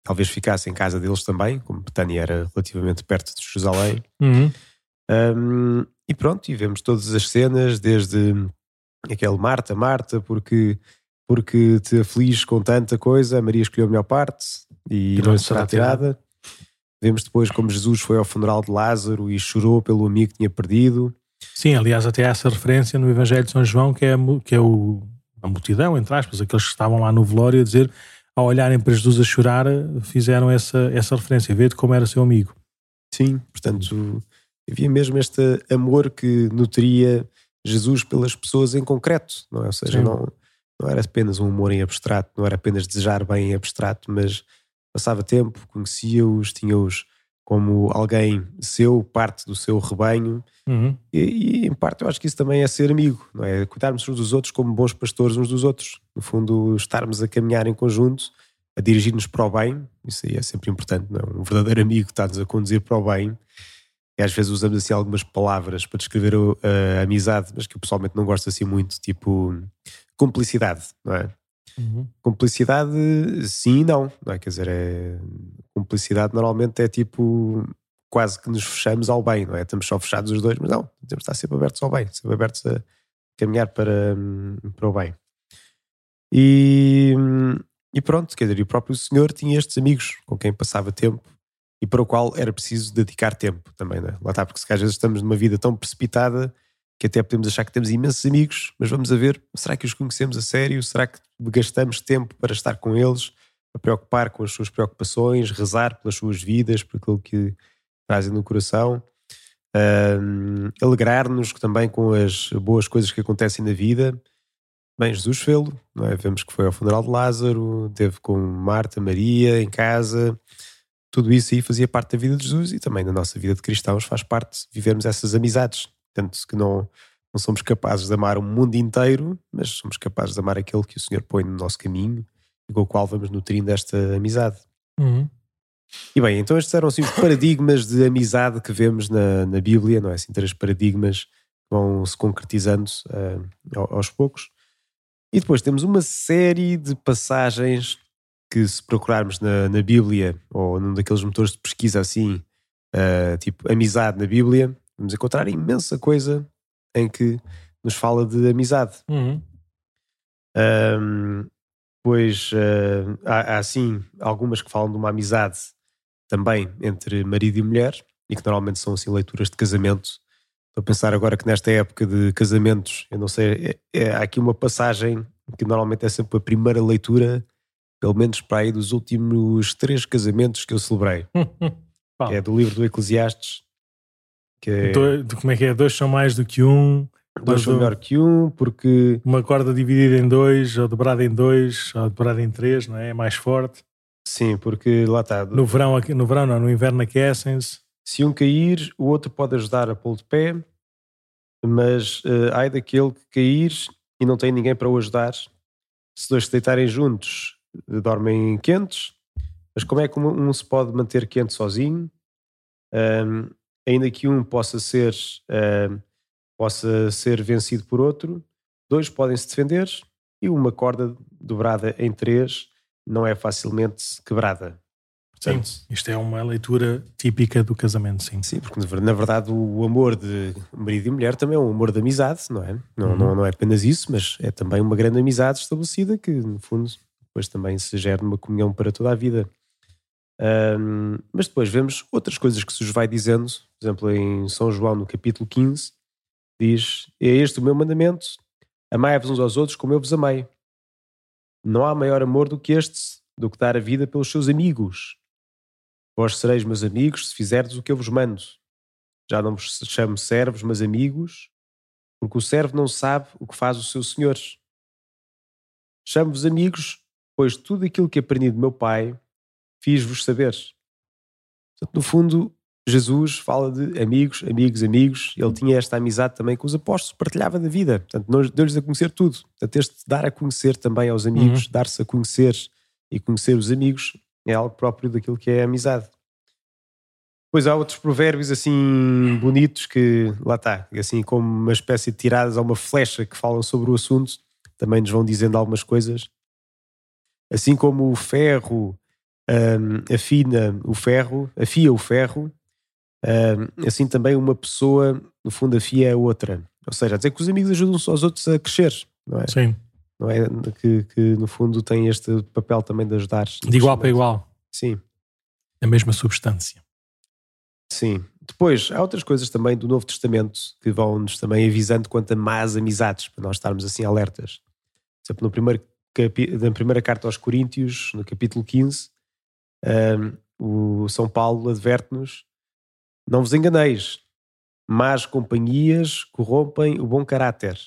talvez ficasse em casa deles também, como Betânia era relativamente perto de Jerusalém. Uhum. Um, e pronto, e vemos todas as cenas, desde aquele Marta, Marta, porque, porque te afliges com tanta coisa, a Maria escolheu a melhor parte e não, não será tirada. Vemos depois como Jesus foi ao funeral de Lázaro e chorou pelo amigo que tinha perdido. Sim, aliás, até há essa referência no Evangelho de São João, que é, que é o, a multidão, entre aspas, aqueles que estavam lá no velório a dizer ao olharem para Jesus a chorar, fizeram essa, essa referência, ver como era seu amigo. Sim, portanto, havia mesmo este amor que nutria Jesus pelas pessoas em concreto, não é? Ou seja, não, não era apenas um amor em abstrato, não era apenas desejar bem em abstrato, mas passava tempo, conhecia-os, tinha-os como alguém seu, parte do seu rebanho. Uhum. E, e, em parte eu acho que isso também é ser amigo, não é? Cuidarmos uns dos outros como bons pastores uns dos outros. No fundo, estarmos a caminhar em conjunto, a dirigir-nos para o bem, isso aí é sempre importante, não é? Um verdadeiro amigo está-nos a conduzir para o bem. E às vezes usamos assim algumas palavras para descrever a, a amizade, mas que eu pessoalmente não gosto assim muito, tipo cumplicidade, não é? Uhum. Cumplicidade, sim e não, não é? Quer dizer, é, cumplicidade normalmente é tipo quase que nos fechamos ao bem, não é? Estamos só fechados os dois, mas não, temos de estar sempre abertos ao bem, sempre abertos a caminhar para, para o bem. E, e pronto, quer dizer, o próprio Senhor tinha estes amigos com quem passava tempo e para o qual era preciso dedicar tempo também, não é? Lá está, porque se às vezes estamos numa vida tão precipitada que até podemos achar que temos imensos amigos, mas vamos a ver, será que os conhecemos a sério? Será que gastamos tempo para estar com eles, para preocupar com as suas preocupações, rezar pelas suas vidas, por aquilo que trazem no coração, um, alegrar-nos também com as boas coisas que acontecem na vida. Bem, Jesus fê-lo, é? vemos que foi ao funeral de Lázaro, teve com Marta, Maria em casa, tudo isso aí fazia parte da vida de Jesus e também da nossa vida de cristãos faz parte vivermos essas amizades tanto que não, não somos capazes de amar o mundo inteiro, mas somos capazes de amar aquele que o Senhor põe no nosso caminho e com o qual vamos nutrindo esta amizade. Uhum. E bem, então estes eram assim os paradigmas de amizade que vemos na, na Bíblia, não é? Assim, três paradigmas que vão se concretizando uh, aos poucos. E depois temos uma série de passagens que, se procurarmos na, na Bíblia ou num daqueles motores de pesquisa assim, uh, tipo amizade na Bíblia, Vamos encontrar imensa coisa em que nos fala de amizade. Uhum. Um, pois uh, há, há sim algumas que falam de uma amizade também entre marido e mulher e que normalmente são assim leituras de casamento. Estou a pensar agora que nesta época de casamentos, eu não sei, é, é, há aqui uma passagem que normalmente é sempre a primeira leitura, pelo menos para aí dos últimos três casamentos que eu celebrei. é do livro do Eclesiastes, que é... Do, como é que é? Dois são mais do que um. Dois são melhor que um, porque. Uma corda dividida em dois, ou dobrada em dois, ou dobrada em três, não é? É mais forte. Sim, porque lá está. No verão, no verão não, no inverno aquecem-se. Se um cair, o outro pode ajudar a pô-lo de pé, mas uh, ai daquele que cair e não têm ninguém para o ajudar. Se dois se deitarem juntos, dormem quentes. Mas como é que um, se pode manter quente sozinho? Um, ainda que um possa ser, um, possa ser vencido por outro, dois podem se defender e uma corda dobrada em três não é facilmente quebrada. Portanto, sim, isto é uma leitura típica do casamento, sim. Sim, porque na verdade o amor de marido e mulher também é um amor de amizade, não é? Não, uhum. não, não é apenas isso, mas é também uma grande amizade estabelecida que, no fundo, depois também se gera numa comunhão para toda a vida. Um, mas depois vemos outras coisas que Jesus vai dizendo, por exemplo, em São João, no capítulo 15, diz: É este o meu mandamento, amai-vos uns aos outros como eu vos amei. Não há maior amor do que este, do que dar a vida pelos seus amigos. Vós sereis meus amigos se fizerdes o que eu vos mando. Já não vos chamo servos, mas amigos, porque o servo não sabe o que faz o seu senhor. Chamo-vos amigos, pois tudo aquilo que aprendi do meu Pai fiz-vos saber. Portanto, no fundo, Jesus fala de amigos, amigos, amigos. Ele tinha esta amizade também com os apóstolos, partilhava da vida. Portanto, deu-lhes a conhecer tudo. Portanto, este dar a conhecer também aos amigos, uhum. dar-se a conhecer e conhecer os amigos, é algo próprio daquilo que é a amizade. Pois há outros provérbios assim bonitos que, lá está, assim como uma espécie de tiradas a uma flecha que falam sobre o assunto, também nos vão dizendo algumas coisas. Assim como o ferro um, afina o ferro, afia o ferro, assim também uma pessoa, no fundo, afia a outra. Ou seja, a dizer que os amigos ajudam-se aos outros a crescer, não é? Sim não é? Que, que, no fundo tem este papel também de ajudar. De igual para igual. Sim. A mesma substância. Sim. Depois, há outras coisas também do Novo Testamento que vão-nos também avisando quanto a más amizades, para nós estarmos assim alertas. Por exemplo, no primeiro na primeira carta aos Coríntios, no capítulo 15, um, o São Paulo adverte-nos: Não vos enganeis, más companhias corrompem o bom caráter.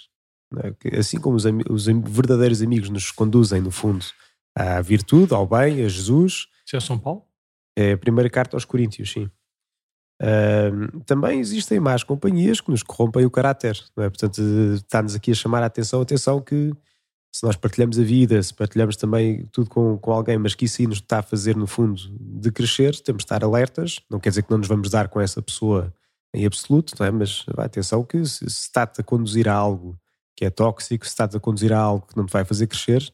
É? Assim como os, os, verdadeiros amigos nos conduzem, no fundo, à virtude, ao bem, a Jesus. Isso é São Paulo? É a primeira carta aos Coríntios, sim. Uh, também existem más companhias que nos corrompem o caráter, é? Portanto, está-nos aqui a chamar a atenção, atenção que se nós partilhamos a vida, se partilhamos também tudo com, com alguém, mas que isso aí nos está a fazer, no fundo, de crescer, temos de estar alertas. Não quer dizer que não nos vamos dar com essa pessoa em absoluto, não é? mas atenção que se, se está-te a conduzir a algo que é tóxico, se estás a conduzir a algo que não te vai fazer crescer,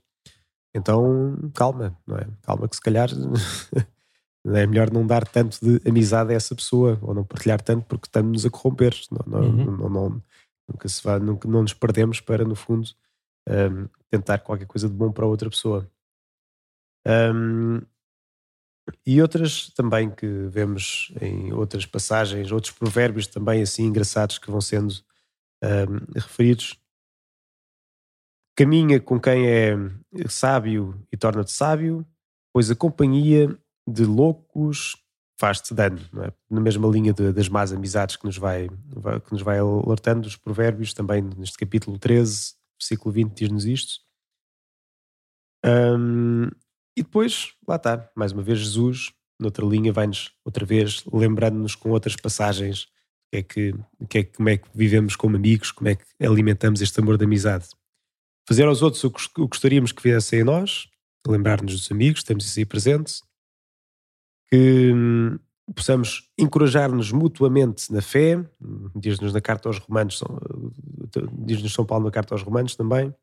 então calma, não é? Calma que se calhar é melhor não dar tanto de amizade a essa pessoa ou não partilhar tanto porque estamos-nos a corromper. Não, não, uhum. não, nunca, se vai, nunca não nos perdemos para, no fundo, um, tentar qualquer coisa de bom para outra pessoa. Um, e outras também que vemos em outras passagens, outros provérbios também assim engraçados que vão sendo um, referidos Caminha com quem é sábio e torna-te sábio, pois a companhia de loucos faz-te dano, é? Na mesma linha de, das más amizades que nos, vai, que nos vai alertando, os provérbios, também neste capítulo 13, versículo 20, diz-nos isto. Um, e depois, lá está, mais uma vez Jesus, noutra linha, vai-nos outra vez lembrando-nos com outras passagens que é que, que é, como é que vivemos como amigos, como é que alimentamos este amor de amizade fazer aos outros o que gostaríamos que viessem a nós, lembrar-nos dos amigos, temos isso aí presente, que hum, possamos encorajar-nos mutuamente na fé, diz-nos na carta aos Romanos, diz-nos São Paulo na carta aos Romanos também.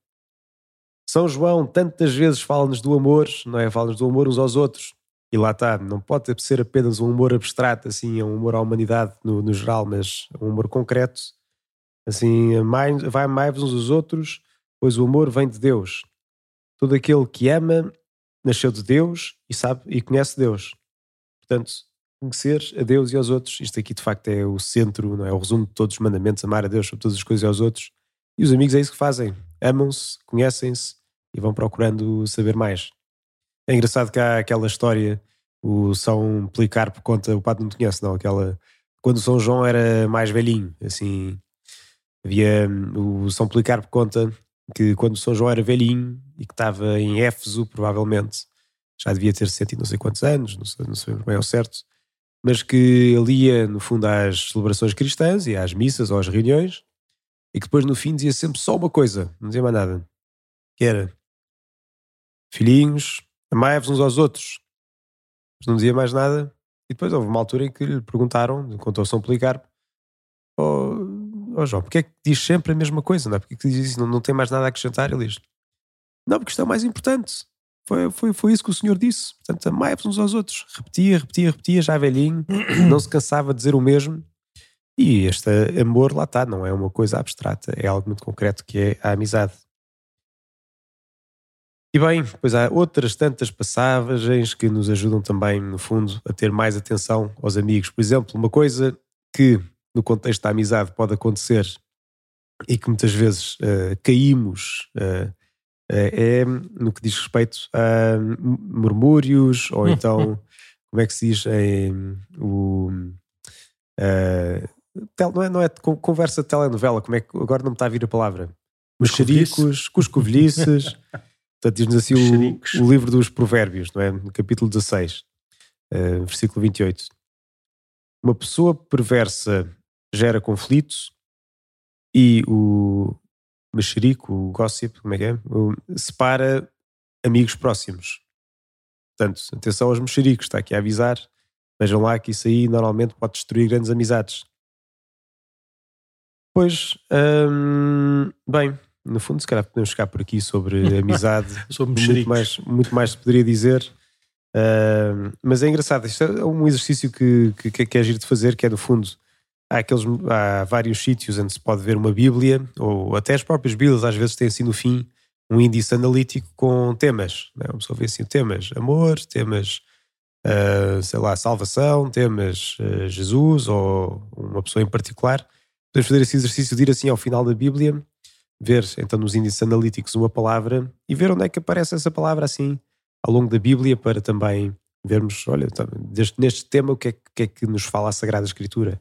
São João tantas vezes fala-nos do amor, não é? Fala-nos do amor uns aos outros. E lá está, não pode ser apenas um amor abstrato, assim, é um amor à humanidade no, no geral, mas um amor concreto. Assim, vai mais uns aos outros, pois o amor vem de Deus. Todo aquele que ama nasceu de Deus e sabe e conhece Deus. Portanto, conhecer a Deus e aos outros, isto aqui de facto é o centro, não é o resumo de todos os mandamentos, amar a Deus sobre todas as coisas e aos outros. E os amigos é isso que fazem. Amam-se, conhecem-se e vão procurando saber mais. É engraçado que há aquela história, o São Policarpo conta, o padre não conhece, não, aquela quando São João era mais velhinho, assim, havia o São Policarpo conta que quando São João era velhinho e que estava em Éfeso, provavelmente, já devia ter cento e não sei quantos anos, não sei, não sei bem ao certo, mas que ele ia, no fundo, às celebrações cristãs e às missas ou às reuniões, e que depois no fim dizia sempre só uma coisa, não dizia mais nada. Que era filhinhos, amai-vos uns aos outros. Mas não dizia mais nada. E depois houve uma altura em que lhe perguntaram, contou São Policarpo, oh, oh João, porque é que diz sempre a mesma coisa? Não é? Porque é que diz isso? Não, não tem mais nada a acrescentar? Ele diz, não, porque isto é o mais importante. Foi, foi, foi isso que o Senhor disse. Portanto, amai-vos uns aos outros. Repetia, repetia, repetia, já velhinho, não se cansava de dizer o mesmo. E este amor, lá está, não é uma coisa abstrata, é algo muito concreto que é a amizade. E bem, pois há outras tantas passagens que nos ajudam também, no fundo, a ter mais atenção aos amigos. Por exemplo, uma coisa que no contexto da amizade pode acontecer e que muitas vezes uh, caímos uh, é no que diz respeito a murmúrios ou então, como é que se diz em, o. Tel, não, é, não é conversa de telenovela, como é que agora não me está a vir a palavra? Mexericos, cuscovilhices. Portanto, diz-nos assim o, o, livro dos Provérbios, não é? No capítulo 16, uh, versículo 28. Uma pessoa perversa gera conflitos e o mexerico, o gossip, como é que é? O, separa amigos próximos. Portanto, atenção aos mexericos, está aqui a avisar. Vejam lá que isso aí normalmente pode destruir grandes amizades. Pois, hum, bem, no fundo, se calhar podemos ficar por aqui sobre amizade. sobre muito mais, muito mais se poderia dizer. Uh, mas é engraçado, isto é um exercício que, que, que é giro de fazer, que é no fundo, há, aqueles, há vários sítios onde se pode ver uma Bíblia, ou até as próprias Bíblias às vezes têm assim no fim um índice analítico com temas. Né? Uma pessoa vê assim temas amor, temas, uh, sei lá, salvação, temas uh, Jesus, ou uma pessoa em particular. Podemos fazer esse exercício de ir assim ao final da Bíblia, ver então nos índices analíticos uma palavra e ver onde é que aparece essa palavra assim ao longo da Bíblia para também vermos, olha, então, neste tema o que é, que é que nos fala a Sagrada Escritura.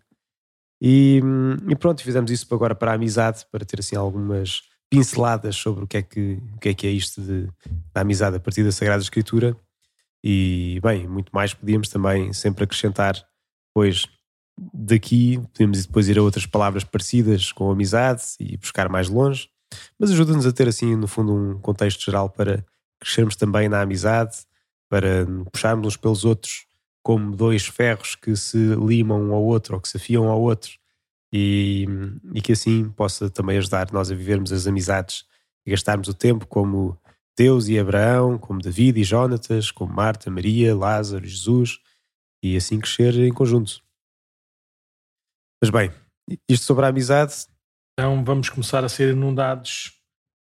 E, e, pronto, fizemos isso agora para a amizade, para ter assim algumas pinceladas sobre o que é que, o que, é, que é isto de, da amizade a partir da Sagrada Escritura. E bem, muito mais podíamos também sempre acrescentar, pois daqui podemos depois ir a outras palavras parecidas com amizade e buscar mais longe, mas ajuda-nos a ter assim no fundo um contexto geral para crescermos também na amizade, para puxarmos uns pelos outros como dois ferros que se limam um ao outro ou que se afiam ao outro e, e que assim possa também ajudar nós a vivermos as amizades e gastarmos o tempo como Deus e Abraão, como David e Jonatas, como Marta, Maria, Lázaro, Jesus e assim crescer em conjunto. Mas bem, isto sobre a amizade. Então vamos começar a ser inundados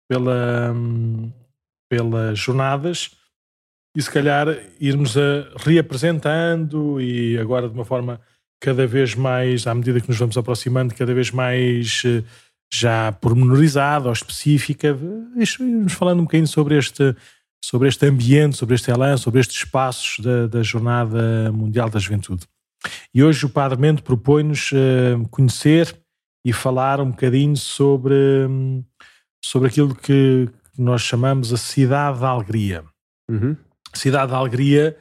pela, pelas jornadas e se calhar irmos a reapresentando e agora de uma forma cada vez mais, à medida que nos vamos aproximando, cada vez mais eh, já pormenorizada ou específica, irmos falando um bocadinho sobre este, sobre este ambiente, sobre este elan, sobre estes espaços da, da Jornada Mundial da Juventude. E hoje o Padre Mendo propõe-nos uh, conhecer e falar um bocadinho sobre, sobre aquilo que nós chamamos a Cidade da Alegria. Uhum. Cidade da Alegria,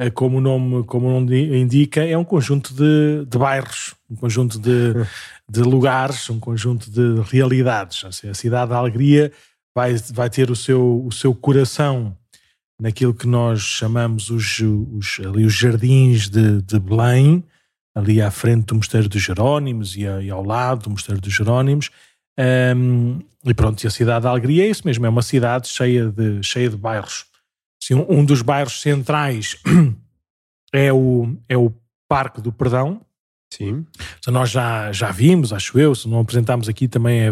uh, como, o nome, como o nome indica, é um conjunto de, de bairros, um conjunto de, de lugares, um conjunto de realidades. Assim, a Cidade da Alegria vai, vai ter o seu, o seu coração naquilo que nós chamamos os, os, ali os jardins de, de Belém, ali à frente do Mosteiro dos Jerónimos e, a, e ao lado do Mosteiro dos Jerónimos. Um, e pronto, e a cidade da Alegria é isso mesmo, é uma cidade cheia de, cheia de bairros. Assim, um, dos bairros centrais é o, é o Parque do Perdão, Sim. Se nós já, já vimos, acho eu, se não apresentámos aqui também, é,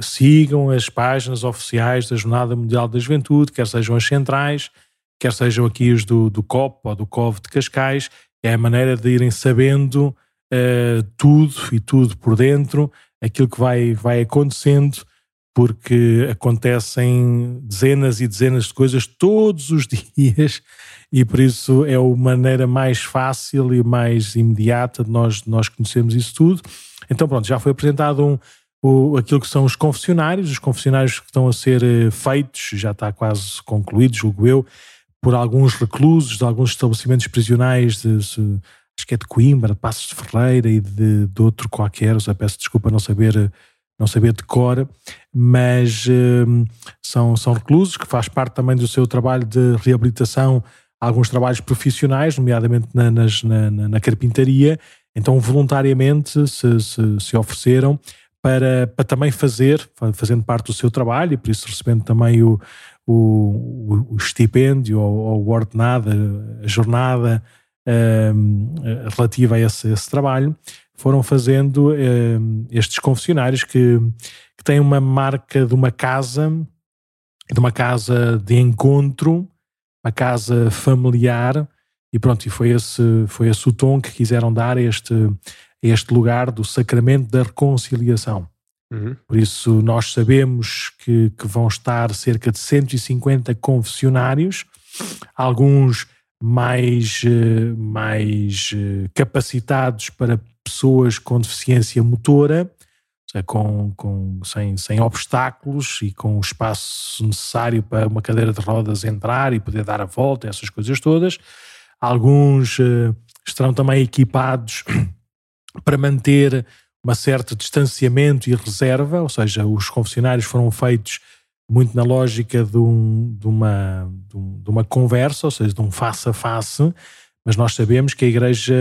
sigam as páginas oficiais da Jornada Mundial da Juventude, quer sejam as centrais, quer sejam aqui os do, do COP ou do COV de Cascais, é a maneira de irem sabendo uh, tudo e tudo por dentro, aquilo que vai, vai acontecendo, porque acontecem dezenas e dezenas de coisas todos os dias e por isso é a maneira mais fácil e mais imediata de nós, nós conhecermos isso tudo. Então, pronto, já foi apresentado um, o, aquilo que são os confessionários, os confessionários que estão a ser eh, feitos, já está quase concluído, julgo eu, por alguns reclusos de alguns estabelecimentos prisionais, de, de, acho que é de Coimbra, de Passos de Ferreira e de, de outro qualquer, eu peço desculpa não saber não saber de cor, mas uh, são, são reclusos, que faz parte também do seu trabalho de reabilitação, alguns trabalhos profissionais, nomeadamente na, nas, na, na, carpintaria, então voluntariamente se, se, se ofereceram para, para também fazer, fazendo parte do seu trabalho e por isso recebendo também o, o, o estipêndio ou, ou o ordenado, a jornada um, relativa a esse, esse, trabalho, foram fazendo um, estes confessionários que, que têm uma marca de uma casa, de uma casa de encontro, uma casa familiar, e pronto, e foi esse, foi esse o tom que quiseram dar a este, este lugar do sacramento da reconciliação. Uhum. Por isso, nós sabemos que, que, vão estar cerca de 150 confessionários, alguns mais, eh, mais eh, capacitados para pessoas com deficiência motora, com, com, sem, sem obstáculos e com o espaço necessário para uma cadeira de rodas entrar e poder dar a volta, essas coisas todas. Alguns uh, estarão também equipados para manter uma certo distanciamento e reserva, ou seja, os confessionários foram feitos muito na lógica de, um, de, uma, de, uma conversa, ou seja, de um face a face, mas nós sabemos que a Igreja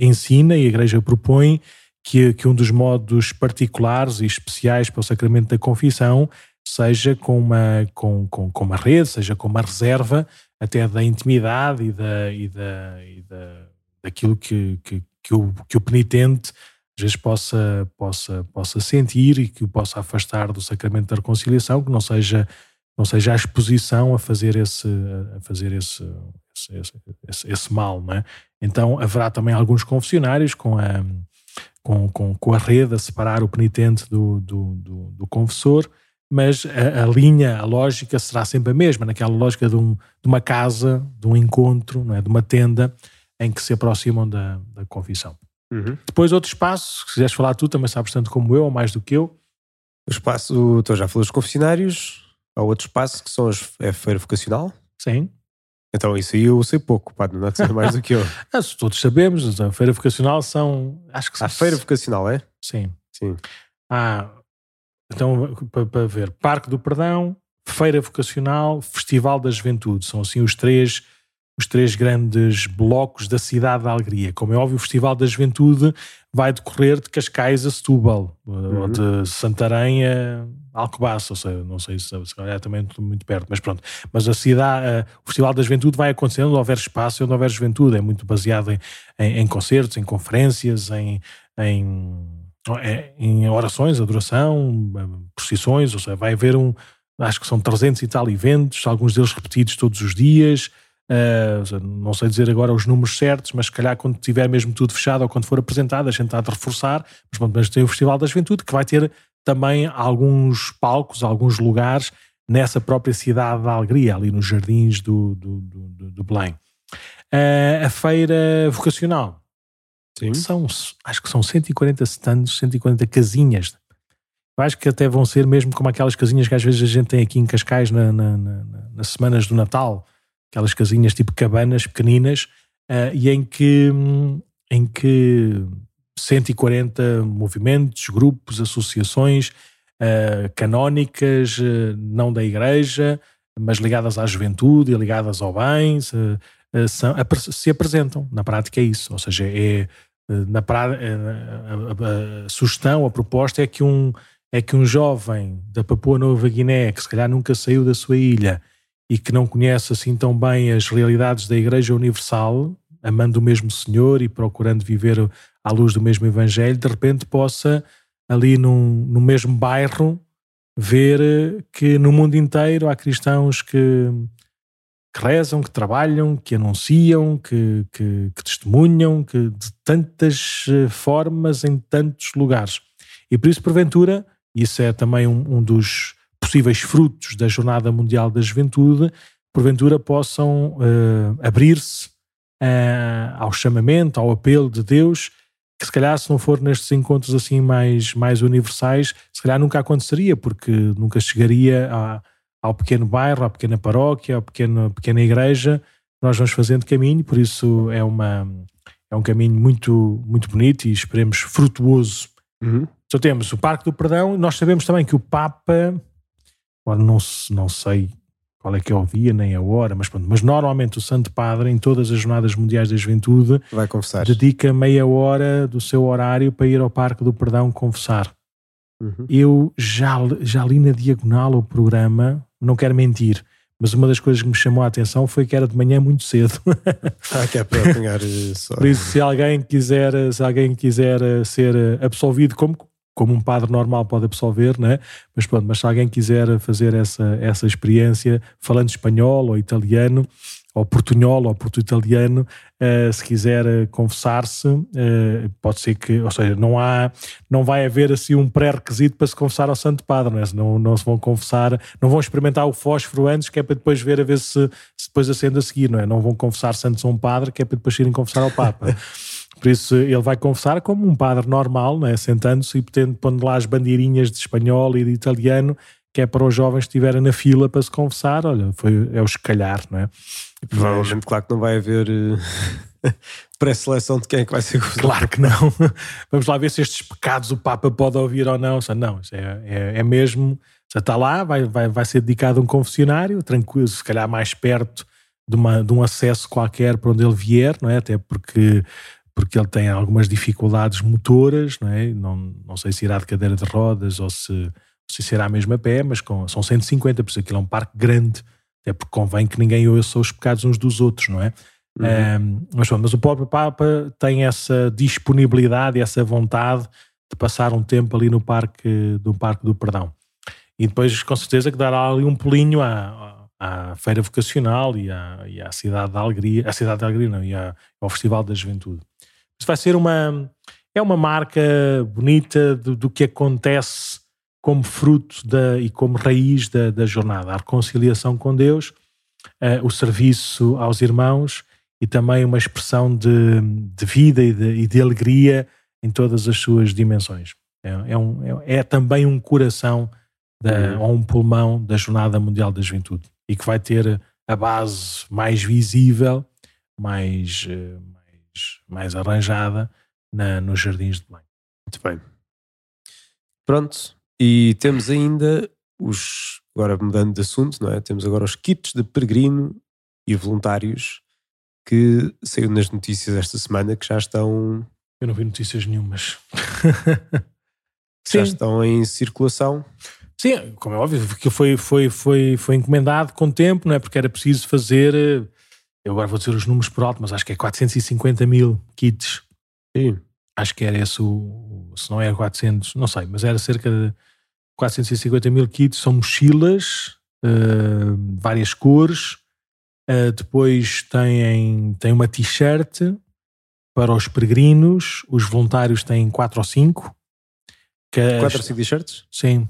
ensina e a Igreja propõe que, que um dos modos particulares e especiais para o sacramento da confissão seja com uma, com, com, com uma rede, seja com uma reserva até da intimidade e, da, e, da, e da, daquilo que, que, que o, que o penitente às vezes possa, possa, possa sentir e que o possa afastar do sacramento da reconciliação, que não seja, não seja a exposição a fazer esse, a fazer esse, esse, esse, esse mal. Não é? Então haverá também alguns confessionários com a, com, com, com a rede a separar o penitente do, do, do, do confessor, mas a, a, linha, a lógica será sempre a mesma, naquela lógica de, um, de uma casa, de um encontro, não é? de uma tenda em que se aproximam da, da confissão. Uhum. Depois, outro espaço, se quiseres falar tu, também sabes tanto como eu, ou mais do que eu. O espaço, tu já falou dos confessionários, há outro espaço que são as, é a feira vocacional. Sim. Então, isso aí eu sei pouco, pá, não é mais do que eu. ah, todos sabemos, a feira vocacional são. Acho que são. A feira vocacional, é? Sim. Sim. Ah, então, para ver, Parque do Perdão, Feira Vocacional, Festival da Juventude, são assim os três os três grandes blocos da cidade da alegria. Como é óbvio, o Festival da Juventude vai decorrer de Cascais a Setúbal, uhum. ou de Santarém a Alcobaça, ou seja, não sei se, se calhar é também muito perto, mas pronto. Mas a cidade, o Festival da Juventude vai acontecer onde houver espaço e onde houver juventude. É muito baseado em, em, em concertos, em conferências, em, em, é, em orações, adoração, procissões, ou seja, vai haver um, acho que são 300 e tal eventos, alguns deles repetidos todos os dias, Uh, não sei dizer agora os números certos, mas se calhar quando tiver mesmo tudo fechado ou quando for apresentado, a gente há de reforçar. Mas, bom, mas tem o Festival da Juventude que vai ter também alguns palcos, alguns lugares nessa própria cidade da alegria, ali nos jardins do, do, do, do Belém. Uh, a feira vocacional. Sim. São, acho que são 140 stands, 140 casinhas. Eu acho que até vão ser mesmo como aquelas casinhas que às vezes a gente tem aqui em Cascais na, na, na, nas semanas do Natal aquelas casinhas tipo cabanas pequeninas, uh, e em que, em que 140 movimentos, grupos, associações uh, canónicas, uh, não da igreja, mas ligadas à juventude e ligadas ao bem, se, são, se apresentam. Na prática é isso, ou seja, é na a, a, a, sugestão, a proposta é que um é que um jovem da Papua Nova Guiné que se calhar nunca saiu da sua ilha e que não conhece assim tão bem as realidades da Igreja Universal, amando o mesmo Senhor e procurando viver à luz do mesmo Evangelho, de repente possa, ali num, no mesmo bairro, ver que no mundo inteiro há cristãos que, que rezam, que trabalham, que anunciam, que, que, que testemunham, que de tantas eh, formas, em tantos lugares. E por isso, porventura, isso é também um, um dos possíveis frutos da Jornada Mundial da Juventude, porventura possam uh, abrir-se uh, ao chamamento, ao apelo de Deus, que se calhar se não for nestes encontros assim mais, mais universais, se calhar nunca aconteceria, porque nunca chegaria a, ao pequeno bairro, à pequena paróquia, à pequena, pequena igreja, nós vamos fazendo caminho, por isso é, uma, é um caminho muito, muito bonito e esperemos frutuoso uhum. Então temos o Parque do Perdão, nós sabemos também que o Papa, agora não, não sei qual é que é o dia nem a hora, mas pronto, mas normalmente o Santo Padre, em todas as jornadas mundiais da juventude, vai confessar. dedica meia hora do seu horário para ir ao Parque do Perdão confessar. Uhum. Eu já, já li na diagonal o programa, não quero mentir, mas uma das coisas que me chamou a atenção foi que era de manhã muito cedo. ah, que é para apanhar só. Por isso, se alguém quiser, se alguém quiser ser absolvido como como um padre normal pode absolver, né? mas pronto, mas se alguém quiser fazer essa, essa experiência falando espanhol ou italiano, ou portunhol ou porto-italiano, uh, se quiser uh, confessar-se, uh, pode ser que, ou seja, não há, não vai haver assim um pré-requisito para se confessar ao Santo Padre, não, é? não, não se vão confessar, não vão experimentar o fósforo antes, que é para depois ver a ver se, se depois acende a seguir, não é? Não vão confessar Santos a um padre, que é para depois irem confessar ao Papa. Por isso ele vai confessar como um padre normal, né? sentando-se e pondo lá as bandeirinhas de espanhol e de italiano, que é para os jovens que estiverem na fila para se confessar. Olha, foi, é o escalhar, não é? E provavelmente, claro que não vai haver uh, pré-seleção de quem é que vai ser Claro que não. Vamos lá ver se estes pecados o Papa pode ouvir ou não. Não, é, é, é mesmo. Já está lá, vai, vai, vai ser dedicado a um confessionário, tranquilo, se calhar mais perto de, uma, de um acesso qualquer para onde ele vier, não é? Até porque porque ele tem algumas dificuldades motoras, não é? Não, não sei se irá de cadeira de rodas ou se, se será mesmo a pé, mas com, são 150, por isso aquilo é um parque grande, até porque convém que ninguém ouça os pecados uns dos outros, não é? Uhum. Um, mas, mas o próprio Papa tem essa disponibilidade e essa vontade de passar um tempo ali no parque do Parque do Perdão. E depois, com certeza, que dará ali um pulinho à, à Feira Vocacional e à, e à Cidade da Alegria, à Cidade da Alegria, não, e à, ao Festival da Juventude. Isto vai ser uma, é uma marca bonita do, do que acontece como fruto da, e como raiz da, da jornada. A reconciliação com Deus, uh, o serviço aos irmãos e também uma expressão de, de vida e de, e de, alegria em todas as suas dimensões. É, é, um, é, é também um coração da, uhum. ou um pulmão da Jornada Mundial da Juventude e que vai ter a base mais visível, mais, eh, mais arranjada na, nos Jardins de Belém. Muito bem. Pronto, e temos ainda os, agora mudando de assunto, não é? Temos agora os kits de peregrino e voluntários que saiu nas notícias esta semana que já estão. Eu não vi notícias nenhumas. já estão em circulação. Sim, como é óbvio, porque foi, foi, foi, foi encomendado com tempo, não é? Porque era preciso fazer eh, eu agora vou dizer os números por alto, mas acho que é 450 mil kits. Sim. Acho que era esse o. Se não é 400, não sei, mas era cerca de 450 mil kits. São mochilas, uh, várias cores. Uh, depois têm, têm uma t-shirt para os peregrinos. Os voluntários têm 4 ou 5. 4 ou 5 t-shirts? Sim.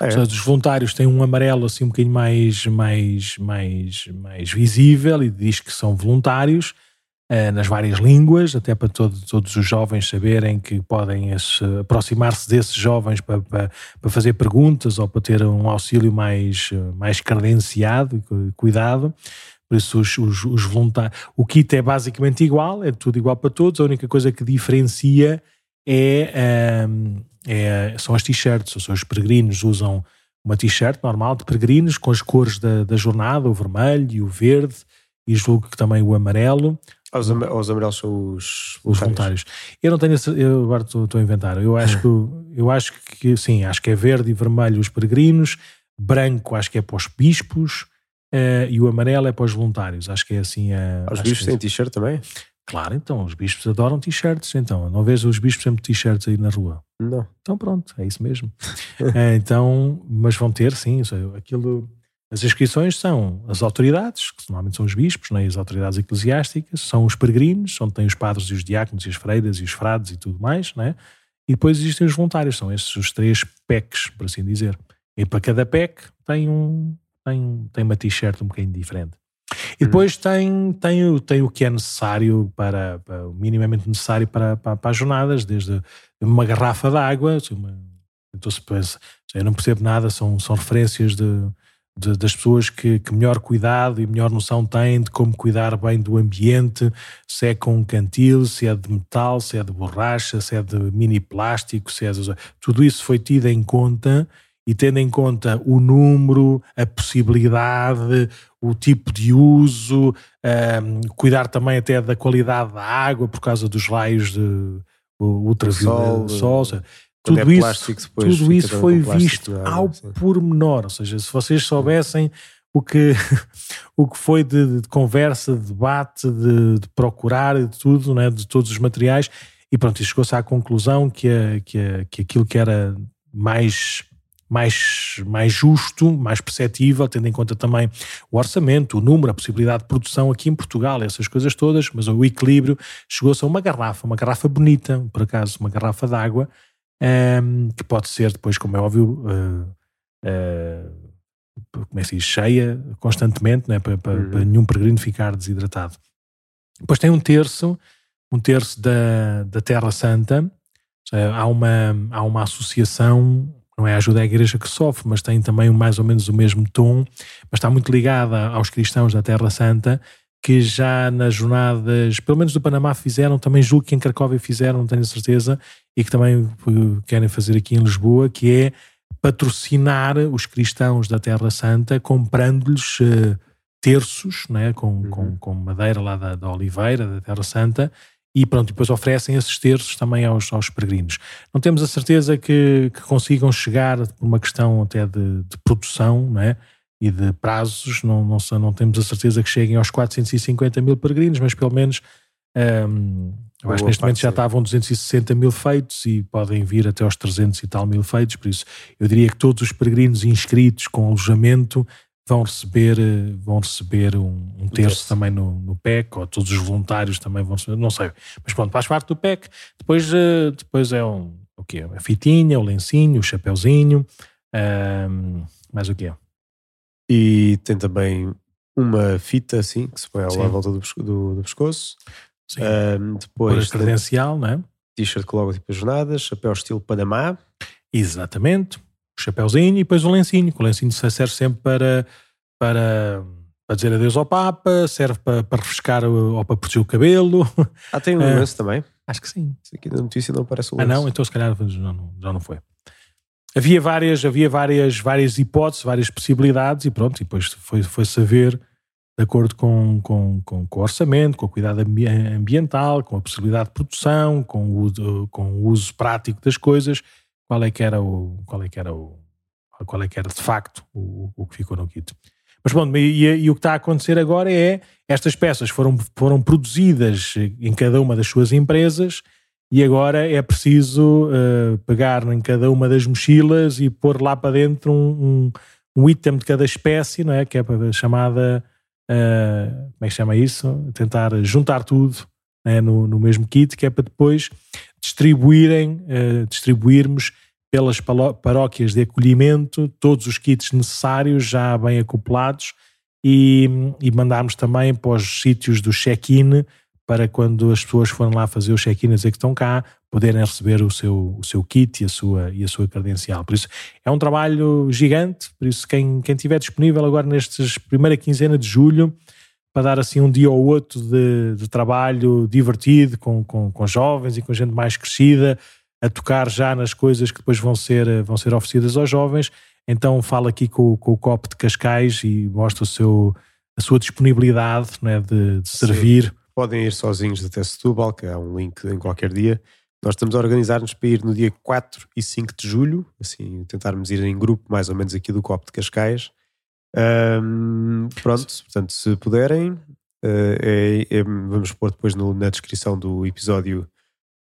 É. Os voluntários têm um amarelo assim um bocadinho mais, mais, mais, mais visível e diz que são voluntários uh, nas várias línguas, até para todo, todos os jovens saberem que podem aproximar-se desses jovens para, para, para, fazer perguntas ou para ter um auxílio mais, mais credenciado e cuidado. Por isso, os, os, os voluntários. O kit é basicamente igual, é tudo igual para todos, a única coisa que diferencia é. Ehm, é, são as t-shirts. Os peregrinos usam uma t-shirt normal de peregrinos com as cores da, da jornada, o vermelho e o verde, e julgo que também o amarelo. Os, os amarelos são os voluntários. os voluntários. Eu não tenho eu agora estou, estou a inventar. Eu acho que eu acho que sim, acho que é verde e vermelho os peregrinos, branco acho que é para os bispos uh, e o amarelo é para os voluntários. Acho que é assim. Uh, os bispos têm é t-shirt também? Claro, então, os bispos adoram t-shirts, então. Não vês os bispos sempre t-shirts aí na rua? Não. Então pronto, é isso mesmo. é, então, mas vão ter, sim, aquilo... As inscrições são as autoridades, que normalmente são os bispos, né, as autoridades eclesiásticas, são os peregrinos, onde tem os padres e os diáconos e as freiras e os frades e tudo mais, né? e depois existem os voluntários, são esses os três PECs, por assim dizer. E para cada PEC tem, um, tem, tem uma t-shirt um bocadinho diferente. E depois tem, tem, tem o que é necessário para, para minimamente necessário para, para, para, as jornadas, desde uma garrafa de água, então se pensa, eu não percebo nada, são, são referências de, de, das pessoas que, que, melhor cuidado e melhor noção têm de como cuidar bem do ambiente, se é com cantil, se é de metal, se é de borracha, se é de mini plástico, se é de... tudo isso foi tido em conta e tendo em conta o número, a possibilidade, o tipo de uso, um, cuidar também até da qualidade da água por causa dos raios de ultravioleta, sol, sol tudo é isso, tudo isso foi visto ao pormenor, ou seja, se vocês soubessem o que, o que foi de, de conversa, de debate, de, de, procurar, de tudo, né, de todos os materiais, e pronto, chegou-se à conclusão que, a, que, a, que aquilo que era mais mais, mais justo, mais perceptível, tendo em conta também o orçamento, o número, a possibilidade de produção aqui em Portugal, essas coisas todas, mas o equilíbrio chegou-se a uma garrafa, uma garrafa bonita, por acaso, uma garrafa de água, um, ehm, que pode ser depois, como é óbvio, uh, uh, como é que diz, cheia constantemente, né, para, para, uhum. para nenhum peregrino ficar desidratado. Depois tem um terço, um terço da, da Terra Santa, há uma, há uma associação não é a ajuda à igreja que sofre, mas tem também mais ou menos o mesmo tom, mas está muito ligada aos cristãos da Terra Santa, que já nas jornadas, pelo menos do Panamá fizeram, também julgo que em Cracóvia fizeram, não tenho certeza, e que também querem fazer aqui em Lisboa, que é patrocinar os cristãos da Terra Santa comprando-lhes uh, terços, né, com, uhum. com, com, madeira lá da, da Oliveira, da Terra Santa, e pronto, depois oferecem esses terços também aos, aos peregrinos. Não temos a certeza que, que consigam chegar por uma questão até de, de produção não é? e de prazos, não, não, não temos a certeza que cheguem aos 450 mil peregrinos, mas pelo menos um, eu acho que neste momento já estavam 260 mil feitos e podem vir até aos 300 e tal mil feitos, por isso eu diria que todos os peregrinos inscritos com alojamento vão receber, eh, vão receber um, um terço também no, no PEC, ou todos os voluntários também vão receber, não sei. Mas pronto, faz parte do PEC. Depois, uh, depois é um, o quê? A fitinha, o lencinho, o chapeuzinho, um, mais o quê? E tem também uma fita assim, que se põe à volta do, do, do pescoço. Sim. Um, depois Por credencial, não é? T-shirt com logo tipo jornadas, chapéu estilo Panamá. Exatamente o chapéuzinho e depois o lencinho. O lencinho serve sempre para, para, para dizer adeus ao Papa, serve para, para refrescar ou para proteger o cabelo. Ah, tem um uh, lenço também? Acho que sim. Isso aqui na notícia não aparece o lenço. Ah, não? Então se calhar já não, já não foi. Havia várias, havia várias, várias hipóteses, várias possibilidades e pronto, e depois foi, foi saber de acordo com, com, com, com, o orçamento, com o cuidado ambiental, com a possibilidade de produção, com o, com o uso prático das coisas, qual é que era o qual é que era o qual é que era de facto o, o que ficou no kit. Mas bom, e, e, o que está a acontecer agora é estas peças foram, foram produzidas em cada uma das suas empresas e agora é preciso uh, pegar em cada uma das mochilas e pôr lá para dentro um, um, um item de cada espécie, não é? Que é a chamada, uh, como é que chama isso? Tentar juntar tudo né? no, no mesmo kit, que é para depois distribuírem, uh, distribuirmos pelas paróquias de acolhimento todos os kits necessários já bem acoplados e, e mandarmos também para os sítios do check-in para quando as pessoas forem lá fazer o check-in a dizer que estão cá, poderem receber o seu, o seu kit e a, sua, e a sua credencial. Por isso, é um trabalho gigante, por isso quem, quem tiver disponível agora nestes primeira quinzena de julho, para dar assim um dia ou outro de, de trabalho divertido com, com, com jovens e com gente mais crescida, a tocar já nas coisas que depois vão ser, vão ser oferecidas aos jovens. Então fala aqui com, com o COP de Cascais e mostra o seu, a sua disponibilidade né, de, de servir. Sim. Podem ir sozinhos até Setúbal, que há um link em qualquer dia. Nós estamos a organizar-nos para ir no dia 4 e 5 de julho, assim, tentarmos ir em grupo, mais ou menos aqui do COP de Cascais. Um, pronto, portanto, se puderem, uh, é, é, vamos pôr depois no, na descrição do episódio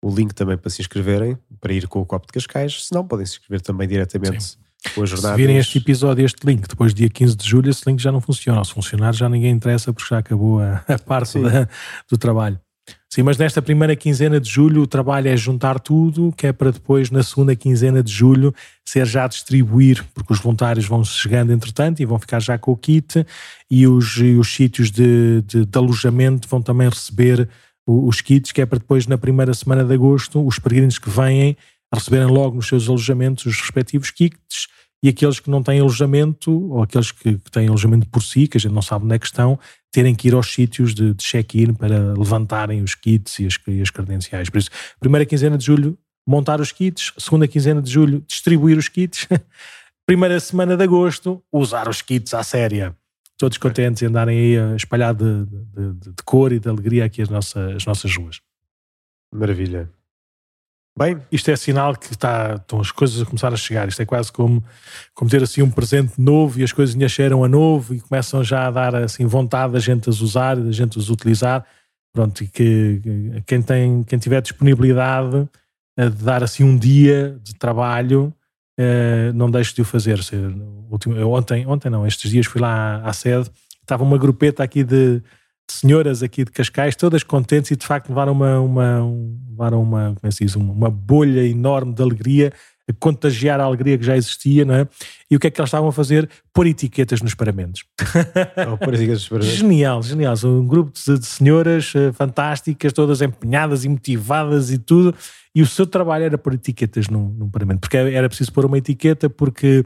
o link também para se inscreverem, para ir com o copo de Cascais. Se não, podem se inscrever também diretamente Sim. com a jornada. Se virem este episódio, este link, depois do dia 15 de julho, esse link já não funciona. Ou se funcionar, já ninguém interessa porque já acabou a, a parte da, do trabalho. Sim, mas nesta primeira quinzena de julho o trabalho é juntar tudo, que é para depois, na segunda quinzena de julho, ser já distribuir, porque os voluntários vão chegando entretanto e vão ficar já com o kit e os, e os sítios de, de, de alojamento vão também receber os kits, que é para depois, na primeira semana de agosto, os peregrinos que vêm receberem logo nos seus alojamentos os respectivos kits e aqueles que não têm alojamento, ou aqueles que, que, têm alojamento por si, que a gente não sabe onde é que estão, terem que ir aos sítios de, de check-in para levantarem os kits e as, e as credenciais. Por isso, primeira quinzena de julho, montar os kits, segunda quinzena de julho, distribuir os kits, primeira semana de agosto, usar os kits à séria. Todos contentes em andarem aí a espalhar de, de, de, de cor e de alegria aqui as nossas, as nossas ruas. Maravilha. Bem, isto é sinal que está, estão as coisas a começar a chegar. Isto é quase como, como ter assim um presente novo e as coisas cheiram a novo e começam já a dar assim vontade da gente as usar e da gente as utilizar. Pronto, e que, que quem, tem, quem tiver disponibilidade de dar assim um dia de trabalho, eh, não deixe de o fazer. ontem, ontem não, estes dias fui lá à, à sede, estava uma grupeta aqui de, senhoras aqui de Cascais, todas contentes e de facto levaram uma, uma, levaram uma, como é diz, uma, uma bolha enorme de alegria a contagiar a alegria que já existia, não é? E o que é que elas estavam a fazer? Pôr etiquetas nos paramentos. Oh, pôr etiquetas nos paramentos. Genial, genial. Um grupo de, de senhoras uh, fantásticas, todas empenhadas e motivadas e tudo. E o seu trabalho era pôr etiquetas no, no paramento, porque era preciso pôr uma etiqueta, porque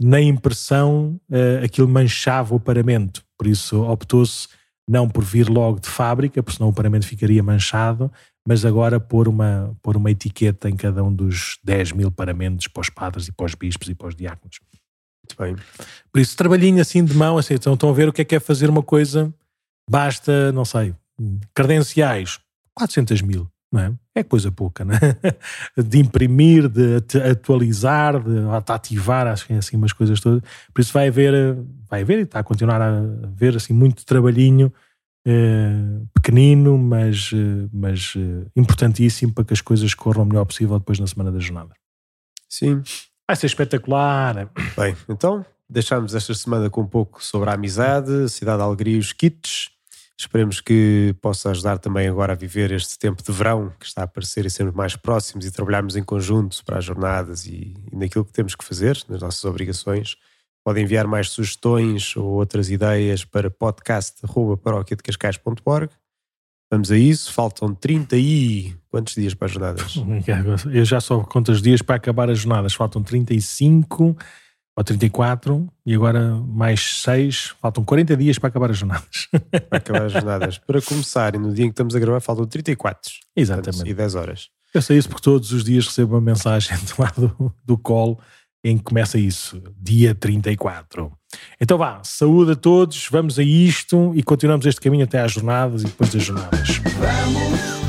na impressão uh, aquilo manchava o paramento. Por isso optou-se não por vir logo de fábrica, porque senão o paramento ficaria manchado, mas agora pôr uma, pôr uma etiqueta em cada um dos 10 mil paramentos para os padres e para os bispos e para os diáconos. Muito bem. Por isso, trabalhinho assim de mão, assim, então estão a ver o que é que é fazer uma coisa, basta, não sei, credenciais, 400 mil, é? É coisa pouca, não é? De imprimir, de atualizar, de ativar, acho que é assim umas coisas todas. Por isso vai haver, vai haver e está a continuar a haver assim muito trabalhinho eh, pequenino, mas, eh, mas eh, importantíssimo para que as coisas corram o melhor possível depois na semana da jornada. Sim. Vai ser espetacular. Bem, então deixamos esta semana com um pouco sobre a amizade, cidade de Alegria e os kits. Esperemos que possa ajudar também agora a viver este tempo de verão que está a aparecer e sermos mais próximos e trabalharmos em conjunto para as jornadas e, e naquilo que temos que fazer, nas nossas obrigações. Podem enviar mais sugestões ou outras ideias para podcast.paróquiadecascais.org. Vamos a isso. Faltam 30 e... Quantos dias para as jornadas? Eu já só conto os dias para acabar as jornadas. Faltam 35 ou 34 e agora mais 6. Faltam 40 dias para acabar as jornadas. Para acabar as jornadas. para começar, e no dia em que estamos a gravar, faltam 34. Exatamente. e 10 horas. Eu sei isso porque todos os dias recebo uma mensagem do lado do call em que começa isso, dia 34. Então vá, saúde a todos, vamos a isto e continuamos este caminho até às jornadas e depois das jornadas. Vamos